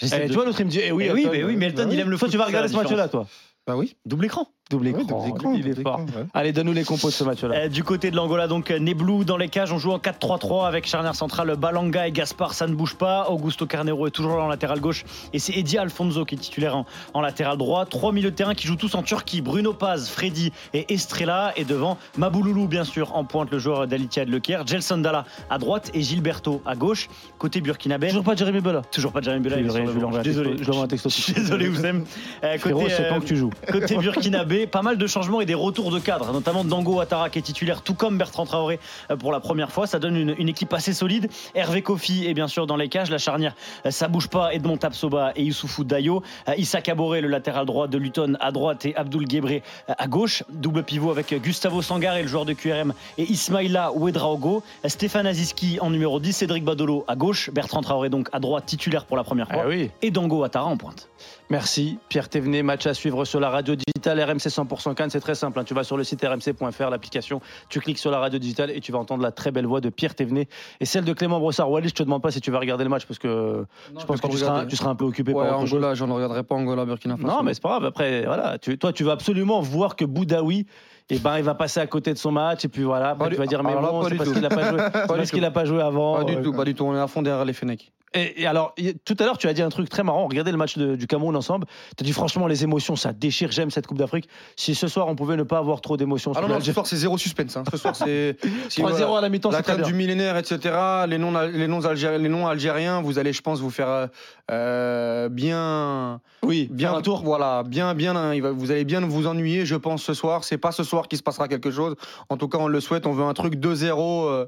Eh, de- Tu vois, l'autre, il me dit Eh oui, Eh oui, Elton, mais oui, mais Elton, bah il aime le Toi, foot, tu vas regarder ce match-là, toi Bah oui. Double écran. Double Ouais, écran. double écran, il est double fort. écran, ouais. Allez, donne-nous les compos de ce match-là. Euh, du côté de l'Angola, donc euh, Neblou dans les cages, on joue en 4-3-3 avec charnière centrale Balanga et Gaspard, ça ne bouge pas. Augusto Carnero est toujours là en latéral gauche et c'est Eddie Alfonso qui est titulaire en, en latéral droit. Trois milieux de terrain qui jouent tous en Turquie Bruno Paz, Freddy et Estrella. Et devant Mabouloulou, bien sûr, en pointe le joueur d'Alitia de Lecaire, Gelson Dalla à droite et Gilberto à gauche. Côté burkinabé, Toujours pas Jérémy Bella. toujours pas de Jérémy Bella. Je Je texto- désolé. je. Je suis désolé. Euh, c'est quand que tu joues Côté burkinabé, pas mal de changements et des retours de cadre, notamment Dango Ouattara qui est titulaire, tout comme Bertrand Traoré euh, pour la première fois. Ça donne une, une équipe assez solide. Hervé Kofi est bien sûr dans les cages. La charnière, euh, ça bouge pas. Edmond Tapsoba et Youssoufou Dayo. Euh, Issa Kaboré, le latéral droit de Luton à droite et Abdul Gebré euh, à gauche. Double pivot avec Gustavo Sangaré, le joueur de QRM, et Ismaïla Ouedraogo. Stéphane Aziski en numéro 10, Cédric Badolo à gauche. Bertrand Traoré donc à droite, titulaire pour la première fois. Ah oui. Et Dango Ouattara en pointe. Merci Pierre Thévenet, match à suivre sur la radio digitale RMC 100% Cannes, c'est très simple, hein. tu vas sur le site rmc.fr, l'application, tu cliques sur la radio digitale et tu vas entendre la très belle voix de Pierre Thévenet et celle de Clément Brossard. Wallis, je te demande pas si tu vas regarder le match parce que je pense que tu seras, tu seras un peu occupé Ouais, par. Angola, je ne regarderai pas Angola, Burkina Faso. Non mais c'est pas grave, après voilà, tu- toi tu vas absolument voir que Boudaoui eh ben, il va passer à côté de son match et puis voilà, après Pas tu vas dire mais bon, c'est parce qu'il a pas joué, Pas parce du qu'il tout. a pas joué avant. Pas du euh, tout, pas du tout. On est à fond derrière les Fennecs. Et, et alors, tout à l'heure, tu as dit un truc très marrant. Regardez le match de- du Cameroun ensemble. Tu as dit franchement, les émotions, ça déchire. J'aime cette Coupe d'Afrique. Si ce soir, on pouvait ne pas avoir trop d'émotions. Ah non, non, ce soir c'est zéro suspense. hein. Ce soir c'est si 3-0 voilà, à la mi-temps, la bien. du millénaire, etc. Les noms, les noms algériens, les noms algériens, vous allez, je pense, vous faire euh, euh, bien, Oui, bien un tour. Voilà, bien, bien. hein, vous allez bien vous ennuyer, je pense, ce soir. C'est pas ce soir qu'il se passera quelque chose. En tout cas, on le souhaite. On veut un truc 2-0, euh,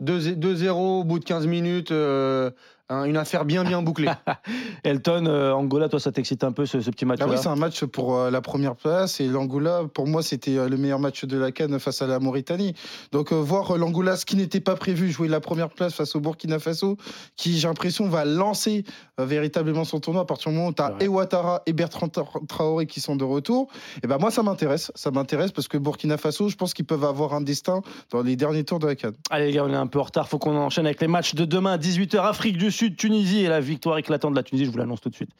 2 2-0 au bout de 15 minutes. euh, hein, une affaire bien, bien bouclée. Elton, euh, Angola, toi, ça t'excite un peu ce, ce petit Ah match-là oui, c'est un match pour euh, la première place et l'Angola, pour moi, c'était euh, le meilleur match de la Cannes face à la Mauritanie. Donc euh, voir euh, l'Angola, ce qui n'était pas prévu, jouer la première place face au Burkina Faso, qui j'ai l'impression va lancer euh, véritablement son tournoi à partir du moment où tu as. Ouattara et Bertrand Tra- Traoré qui sont de retour. Et ben moi, ça m'intéresse, ça m'intéresse parce que Burkina Faso, je pense qu'ils peuvent avoir un destin dans les derniers tours de la Cannes. Allez, les gars, on est un peu en retard. Faut qu'on enchaîne avec les matchs de demain, 18h, Afrique du Sud, Tunisie et la victoire éclatante de la Tunisie. Je vous l'annonce tout de suite.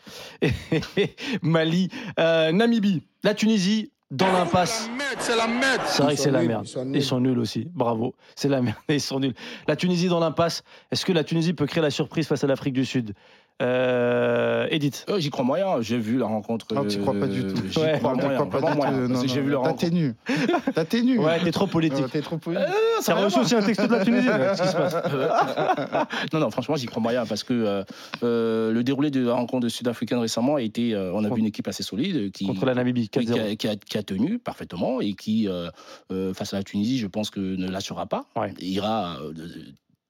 Et Mali, euh, Namibie, la Tunisie dans l'impasse. C'est la merde. C'est vrai que c'est la merde. ils sont Ils nuls. sont nuls aussi. Bravo. C'est la merde. Ils sont nuls. La Tunisie dans l'impasse. Est-ce que la Tunisie peut créer la surprise face à l'Afrique du Sud? Euh, Edith. Euh, J'y crois moyen. J'ai vu la rencontre. Non, tu crois pas du euh, tout. J'y Ouais. crois Non, moyen. crois pas moyen, Non, non, j'ai vu la T'as rencontre. t'es nu. T'as t'es nu. Ouais, t'es trop politique. T'es trop poli. T'as reçu aussi un texto de la Tunisie. là, Qu'est-ce qui se passe non, non, franchement, j'y crois moyen parce que euh, euh, le déroulé de la rencontre sud-africaine récemment a été. euh, on a vu une équipe assez solide euh, qui, Contre la Namibie, qui, 4-0. a, qui a- qui a tenu parfaitement et qui, euh, euh, face à la Tunisie, je pense que ne l'assurera pas. Ouais. Ira, euh,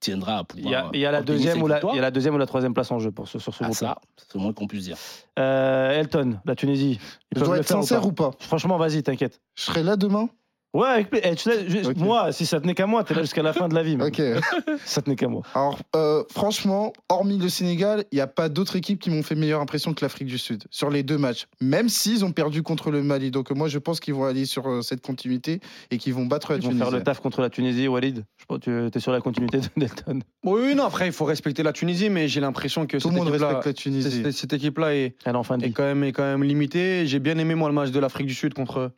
tiendra à Il pouvoir. y a, il y a la deuxième ou la, victoire. il y a la deuxième ou la troisième place en jeu pour ce, sur ce Ah, groupe. ça, c'est le moins qu'on puisse dire. Euh, Elton, la Tunisie. Je dois le être faire sincère ou pas? Franchement, vas-y, t'inquiète. Je serai là demain? Ouais, avec pla- eh, tu sais, je- Ok. moi, si ça tenait qu'à moi, t'es là jusqu'à la fin de la vie. Ok. Ça tenait qu'à moi. Alors, euh, franchement, hormis le Sénégal, il n'y a pas d'autres équipes qui m'ont fait meilleure impression que l'Afrique du Sud sur les deux matchs, même s'ils ont perdu contre le Mali. Donc, moi, je pense qu'ils vont aller sur euh, cette continuité et qu'ils vont battre la Ils vont Tunisie. faire le taf contre la Tunisie, Walid. Je pense que tu es sur la continuité de Delton. oui, oui, non. Après, il faut respecter la Tunisie, mais j'ai l'impression que Tout le cette monde équipe-là- respecte la Tunisie. cette, cette équipe-là est, Elle est en fin de est vie. quand même, est quand même limitée. J'ai bien aimé moi le match de l'Afrique du Sud contre,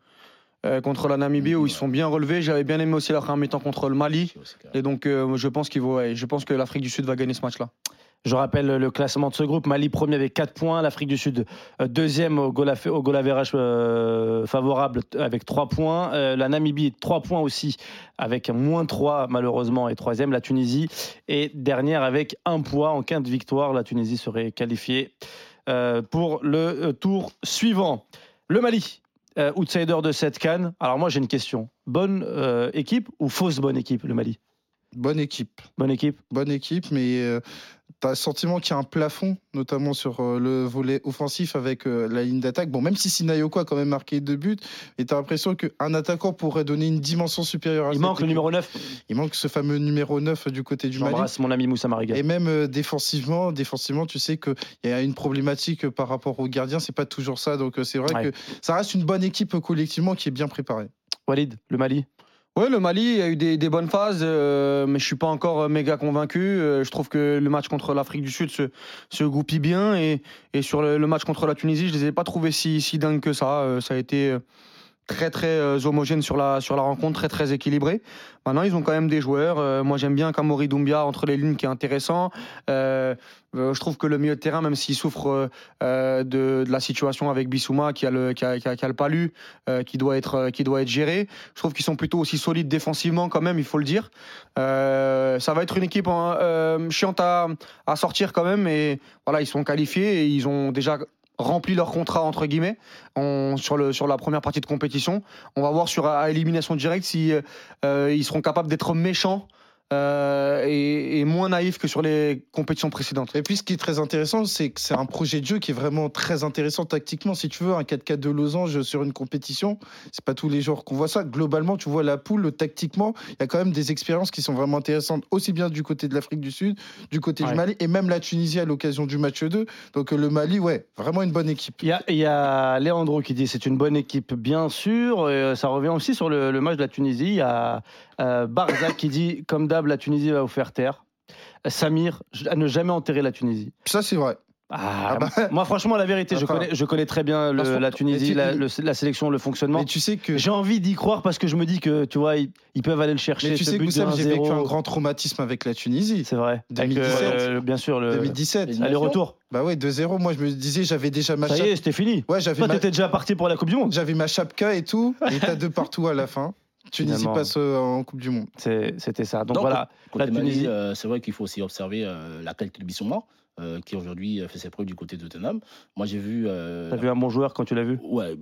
euh, contre la Namibie où ils sont bien relevés. J'avais bien aimé aussi leur première mi-temps contre le Mali. Et donc, euh, je pense qu'il ouais, je pense que l'Afrique du Sud va gagner ce match-là. Je rappelle le classement de ce groupe. Mali premier avec 4 points. L'Afrique du Sud euh, deuxième au goal, au goal average, favorable avec 3 points. La Namibie 3 points aussi avec moins 3 malheureusement et troisième la Tunisie. Et dernière avec un point en quinte victoire. La Tunisie serait qualifiée pour le tour suivant. Le Mali. Euh, outsider de cette canne. Alors moi j'ai une question. Bonne euh, équipe ou fausse bonne équipe le Mali? Bonne équipe. Bonne équipe? Bonne équipe, mais euh, T'as le sentiment qu'il y a un plafond, notamment sur euh, le volet offensif avec euh, la ligne d'attaque. Bon, même si Sinayoko a quand même marqué deux buts, et t'as l'impression qu'un attaquant pourrait donner une dimension supérieure à Il manque le numéro 9. Il manque ce fameux numéro 9 du côté du Mali. Mon ami Moussa Mariga. Et même euh, défensivement, défensivement, tu sais qu'il y a une problématique par rapport aux gardiens, c'est pas toujours ça. Donc c'est vrai Ouais. que ça reste une bonne équipe collectivement qui est bien préparée. Walid, le Mali. Ouais, le Mali a eu des, bonnes phases, euh, mais je suis pas encore euh, méga convaincu. Euh, je trouve que le match contre l'Afrique du Sud se, se goupille bien et, sur le, match contre la Tunisie, je les ai pas trouvés si, si dingues que ça. Ça a été très très euh, homogène sur la, sur la rencontre, très très équilibré. Maintenant, ils ont quand même des joueurs. Euh, moi, j'aime bien Kamori Doumbia entre les lignes qui est intéressant. Euh, je trouve que le milieu de terrain, même s'il souffre de, de la situation avec Bissouma qui a le, qui a, qui a- le palu, qui, doit être, qui doit être géré, je trouve qu'ils sont plutôt aussi solides défensivement quand même, il faut le dire. Ça va être une équipe hein, chiante à, à sortir quand même, mais voilà, ils sont qualifiés et ils ont déjà rempli leur contrat entre guillemets sur la première partie de compétition. On va voir sur à élimination directe si euh, ils seront capables d'être méchants euh, et, et moins naïfs que sur les compétitions précédentes. Et puis ce qui est très intéressant, c'est que c'est un projet de jeu qui est vraiment très intéressant tactiquement. Si tu veux, un 4-4 de losange sur une compétition, c'est pas tous les jours qu'on voit ça. Globalement, tu vois la poule, tactiquement, il y a quand même des expériences qui sont vraiment intéressantes, aussi bien du côté de l'Afrique du Sud, du côté Ouais. du Mali, et même la Tunisie à l'occasion du match 2. Donc euh, le Mali, ouais, vraiment une bonne équipe. Il y a, il y a Leandro qui dit c'est une bonne équipe, bien sûr. Et, euh, ça revient aussi sur le, le match de la Tunisie. Il y a euh, Barzak qui dit comme d'hab, la Tunisie va vous faire taire. Samir, à ne jamais enterrer la Tunisie. Ça, c'est vrai. Ah, Ah bah. Moi, franchement, la vérité, je connais, je connais très bien le- la Tunisie, tu- la, le- la sélection, le fonctionnement. Mais tu sais que. J'ai envie d'y croire parce que je me dis que, tu vois, ils, ils peuvent aller le chercher. Mais tu sais que j'ai vécu 1-0. un grand traumatisme avec la Tunisie. C'est vrai. Avec, 2017. euh, bien sûr, le 2017. aller-retour. Bah ouais, 2-0. Moi, je me disais, j'avais déjà ma Ça y est, c'était fini. Ouais, j'avais Toi, ma... t'étais déjà parti pour la Coupe du Monde. j'avais ma chapka et tout. Et t'as deux partout à la fin. Tunisie Finalement. passe en Coupe du Monde. C'était ça. Donc, Donc, voilà. Côté La Mali, Tunisie. euh, c'est vrai qu'il faut aussi observer euh, la qualité de Bissouma, euh, qui aujourd'hui fait ses preuves du côté de Tottenham. Moi, j'ai vu. euh, T'as vu un bon joueur quand tu l'as vu? Ouais,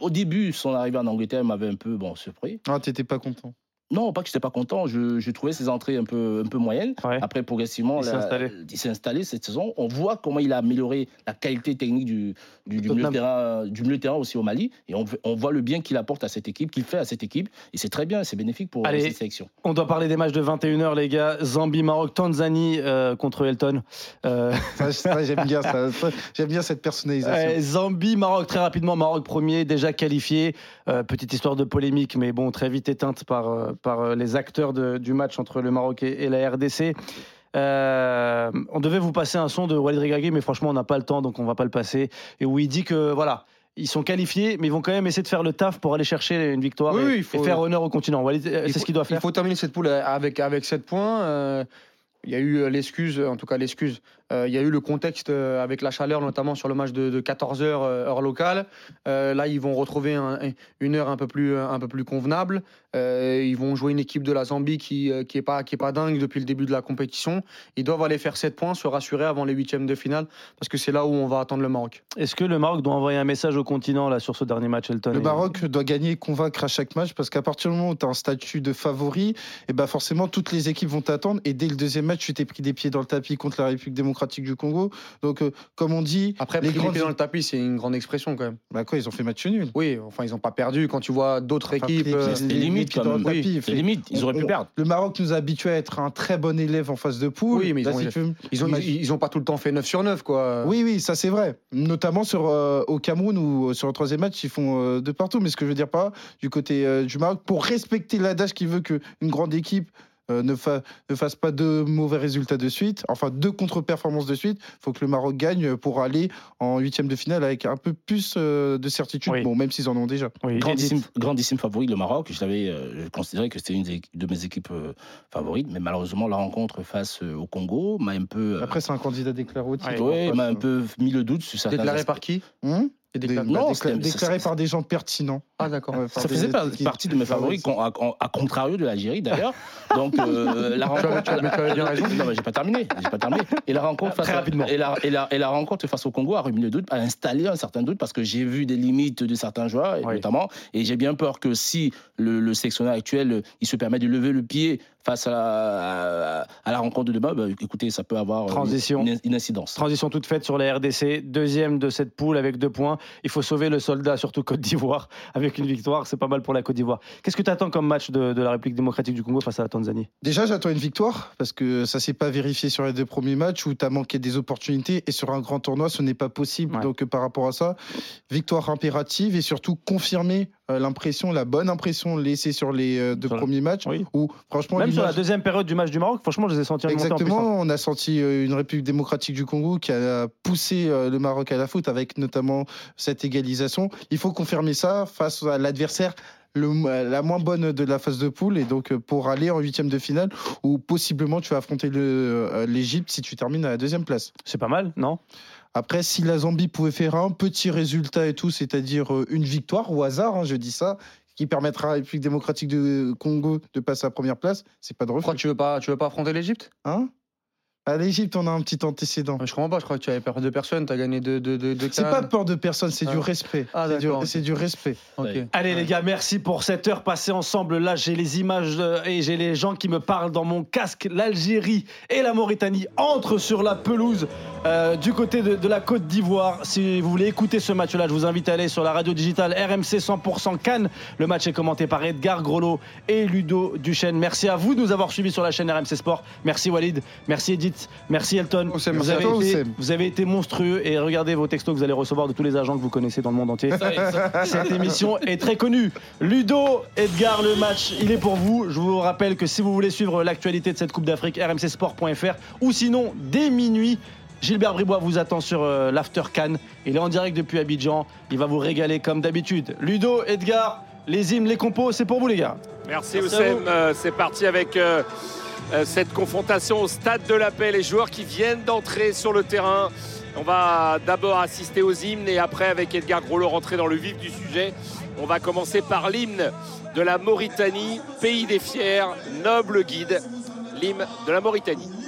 au début, son arrivée en Angleterre m'avait un peu bon, surpris. Ah, t'étais pas content. Non, pas que je n'étais pas content, je, je trouvais ses entrées un peu, un peu moyennes. Ouais. Après, progressivement, Il s'est installé. cette saison. On voit comment il a amélioré la qualité technique du, du, du milieu, terrain, du milieu de terrain aussi au Mali. Et on, on voit le bien qu'il apporte à cette équipe, qu'il fait à cette équipe. Et c'est très bien, c'est bénéfique pour Allez. cette sélection. On doit parler des matchs de 21h, les gars. Zambie, Maroc, Tanzanie euh, contre Elton. Euh, Ça, ça, j'aime bien ça. Ça, J'aime bien cette personnalisation. euh, Zambie, Maroc, très rapidement. Maroc premier, déjà qualifié. Euh, petite histoire de polémique, mais bon, très vite éteinte par, euh, par euh, les acteurs de- du match entre le Maroc et, et la RDC. Euh, on devait vous passer un son de Walid Regragui, mais franchement, on n'a pas le temps, donc on va pas le passer. Et où il dit que voilà. Ils sont qualifiés, mais ils vont quand même essayer de faire le taf pour aller chercher une victoire Oui, et, oui, il faut- et faire honneur au continent. Euh, c'est ce qu'il doit faire. Il faut terminer cette poule avec, avec 7 points. Euh, il y a eu l'excuse, en tout cas l'excuse, il y a eu le contexte euh, avec la chaleur, notamment sur le match de, 14h heure locale. Euh, là, ils vont retrouver un- une heure un peu plus, un peu plus convenable. Euh, ils vont jouer une équipe de la Zambie qui n'est qui pas, qui est pas dingue depuis le début de la compétition. Ils doivent aller faire 7 points, se rassurer avant les huitièmes de finale, parce que c'est là où on va attendre le Maroc. Est-ce que le Maroc doit envoyer un message au continent là sur ce dernier match, Elton? Le Et- Maroc doit gagner et convaincre à chaque match parce qu'à partir du moment où tu as un statut de favori, et ben forcément toutes les équipes vont t'attendre. Et dès le deuxième match, tu t'es pris des pieds dans le tapis contre la République démocratique du Congo. Donc, euh, comme on dit, Après, les grandes... dans le tapis, c'est une grande expression quand même. Bah quoi, ils ont fait match nul. Oui, enfin, ils n'ont pas perdu. Quand tu vois d'autres Enfin, équipes. les- euh, les- c'était les- les limite, pieds quand dans le même. tapis, C'est fait- limite, ils auraient pu on- perdre. Le Maroc nous a habitués à être un très bon élève en phase de poule. Oui, mais ils Là, ont- Ils ont, Imagine- ils, ils ont pas tout le temps fait 9 sur 9, quoi. Oui, oui, ça c'est vrai. Notamment sur, euh, au Cameroun ou euh, sur le troisième match, ils font euh, de partout. Mais ce que je veux dire pas, du côté euh, du Maroc, pour respecter l'adage qui veut qu'une grande équipe euh, ne, fa- ne fasse pas de mauvais résultats de suite, enfin deux contre-performances de suite, il faut que le Maroc gagne pour aller en huitième de finale avec un peu plus euh, de certitude. Oui. Bon, même s'ils en ont déjà. Oui, Grandissime, grandissime favori, le Maroc. Je, l'avais, euh, je considérais que c'était une des- de mes équipes euh, favorites, mais malheureusement, la rencontre face euh, au Congo m'a un peu. euh, Après, c'est un candidat déclaré au titre. ouais, en m'a un peu mis le doute sur certains Déclaré par qui? Hum Et Dé- déclaré- bah, Non, déclaré par des gens pertinents. Ah d'accord. Ouais, Ça faisait des- partie de mes favoris, à, à contrario de l'Algérie d'ailleurs. Donc euh, la rencontre. tu avais- bien raison. Non, mais j'ai pas terminé. J'ai pas terminé. Et la rencontre face Très à- rapidement. et la, et la- et la rencontre face au Congo a remis le doute, a installé un certain doute parce que j'ai vu des limites de certains joueurs, Oui. notamment, et j'ai bien peur que si le, le sélectionneur actuel il se permet de lever le pied face à la, à, à la rencontre de demain, bah, écoutez, ça peut avoir euh, Transition. une, une incidence. Transition toute faite sur la RDC, deuxième de cette poule avec deux points. Il faut sauver le soldat, surtout Côte d'Ivoire, avec une victoire. C'est pas mal pour la Côte d'Ivoire. Qu'est-ce que tu attends comme match de, de la République démocratique du Congo face à la Tanzanie? Déjà, j'attends une victoire parce que ça s'est pas vérifié sur les deux premiers matchs où tu as manqué des opportunités et sur un grand tournoi, ce n'est pas possible. Ouais. Donc, euh, par rapport à ça, victoire impérative et surtout confirmer l'impression, la bonne impression laissée sur les euh, deux Sur premiers matchs Oui. où, franchement, Même sur la deuxième période du match du Maroc, franchement, je les ai sentis Exactement, on a senti euh, une République démocratique du Congo qui a poussé euh, le Maroc à la faute avec notamment cette égalisation. Il faut confirmer ça face à l'adversaire le- la moins bonne de la phase de poule et donc euh, pour aller en huitième de finale où possiblement tu vas affronter euh, l'Égypte si tu termines à la deuxième place. C'est pas mal, non? Après, si la Zambie pouvait faire un petit résultat et tout, c'est-à-dire euh, une victoire au hasard, hein, je dis ça, qui permettra à la République démocratique du Congo de passer à la première place, c'est pas de refus. Pourquoi tu veux pas, tu veux pas affronter l'Égypte? Hein? À l'Égypte, on a un petit antécédent. Je comprends pas. Je crois que tu avais peur de personne. T'as gagné deux de, de, de C'est pas peur de personne, c'est Ah. du respect. Ah, c'est, du, respect. Ouais. Allez les gars, merci pour cette heure passée ensemble. Là, j'ai les images euh, et j'ai les gens qui me parlent dans mon casque. L'Algérie et la Mauritanie entrent sur la pelouse euh, du côté de, de la Côte d'Ivoire. Si vous voulez écouter ce match-là, je vous invite à aller sur la radio digitale RMC 100% Cannes. Le match est commenté par Edgar Grolot et Ludo Duchesne. Merci à vous de nous avoir suivis sur la chaîne RMC Sport. Merci Walid, merci Edith, merci Elton. Vous avez, toi, été, Oussem. vous avez été monstrueux et regardez vos textos que vous allez recevoir de tous les agents que vous connaissez dans le monde entier. Cette émission est très connue. Ludo, Edgar, le match, il est pour vous. Je vous rappelle que si vous voulez suivre l'actualité de cette Coupe d'Afrique, rmcsport.fr ou sinon, dès minuit, Gilbert Bribois vous attend sur euh, l'After Cannes. Il est en direct depuis Abidjan. Il va vous régaler comme d'habitude. Ludo, Edgar, les hymnes, les compos, c'est pour vous les gars. Merci, Oussem. Euh, C'est parti avec euh, cette confrontation au stade de la paix. Les joueurs qui viennent d'entrer sur le terrain. On va d'abord assister aux hymnes et après, avec Edgar Grolot, rentrer dans le vif du sujet. On va commencer par l'hymne de la Mauritanie, pays des fiers, noble guide. L'hymne de la Mauritanie.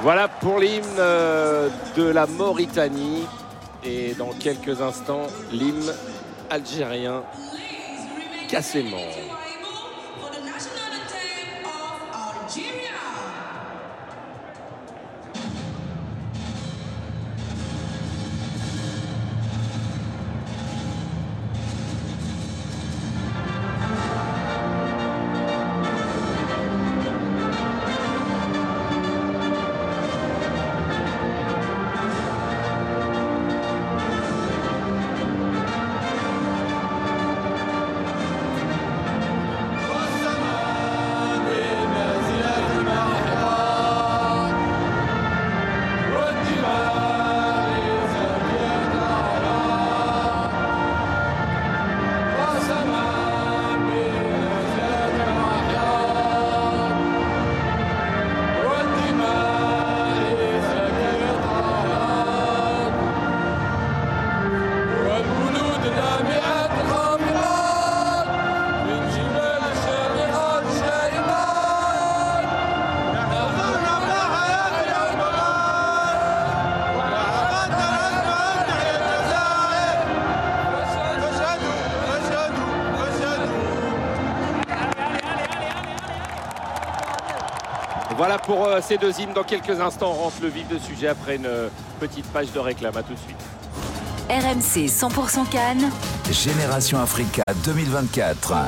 Voilà pour l'hymne euh, de la Mauritanie. Et dans quelques instants, l'hymne algérien Cassément. Ces deux hymnes. Dans quelques instants, on rentre le vif de sujet après une euh, petite page de réclame. À tout de suite. RMC 100% Cannes. Génération Africa 2024.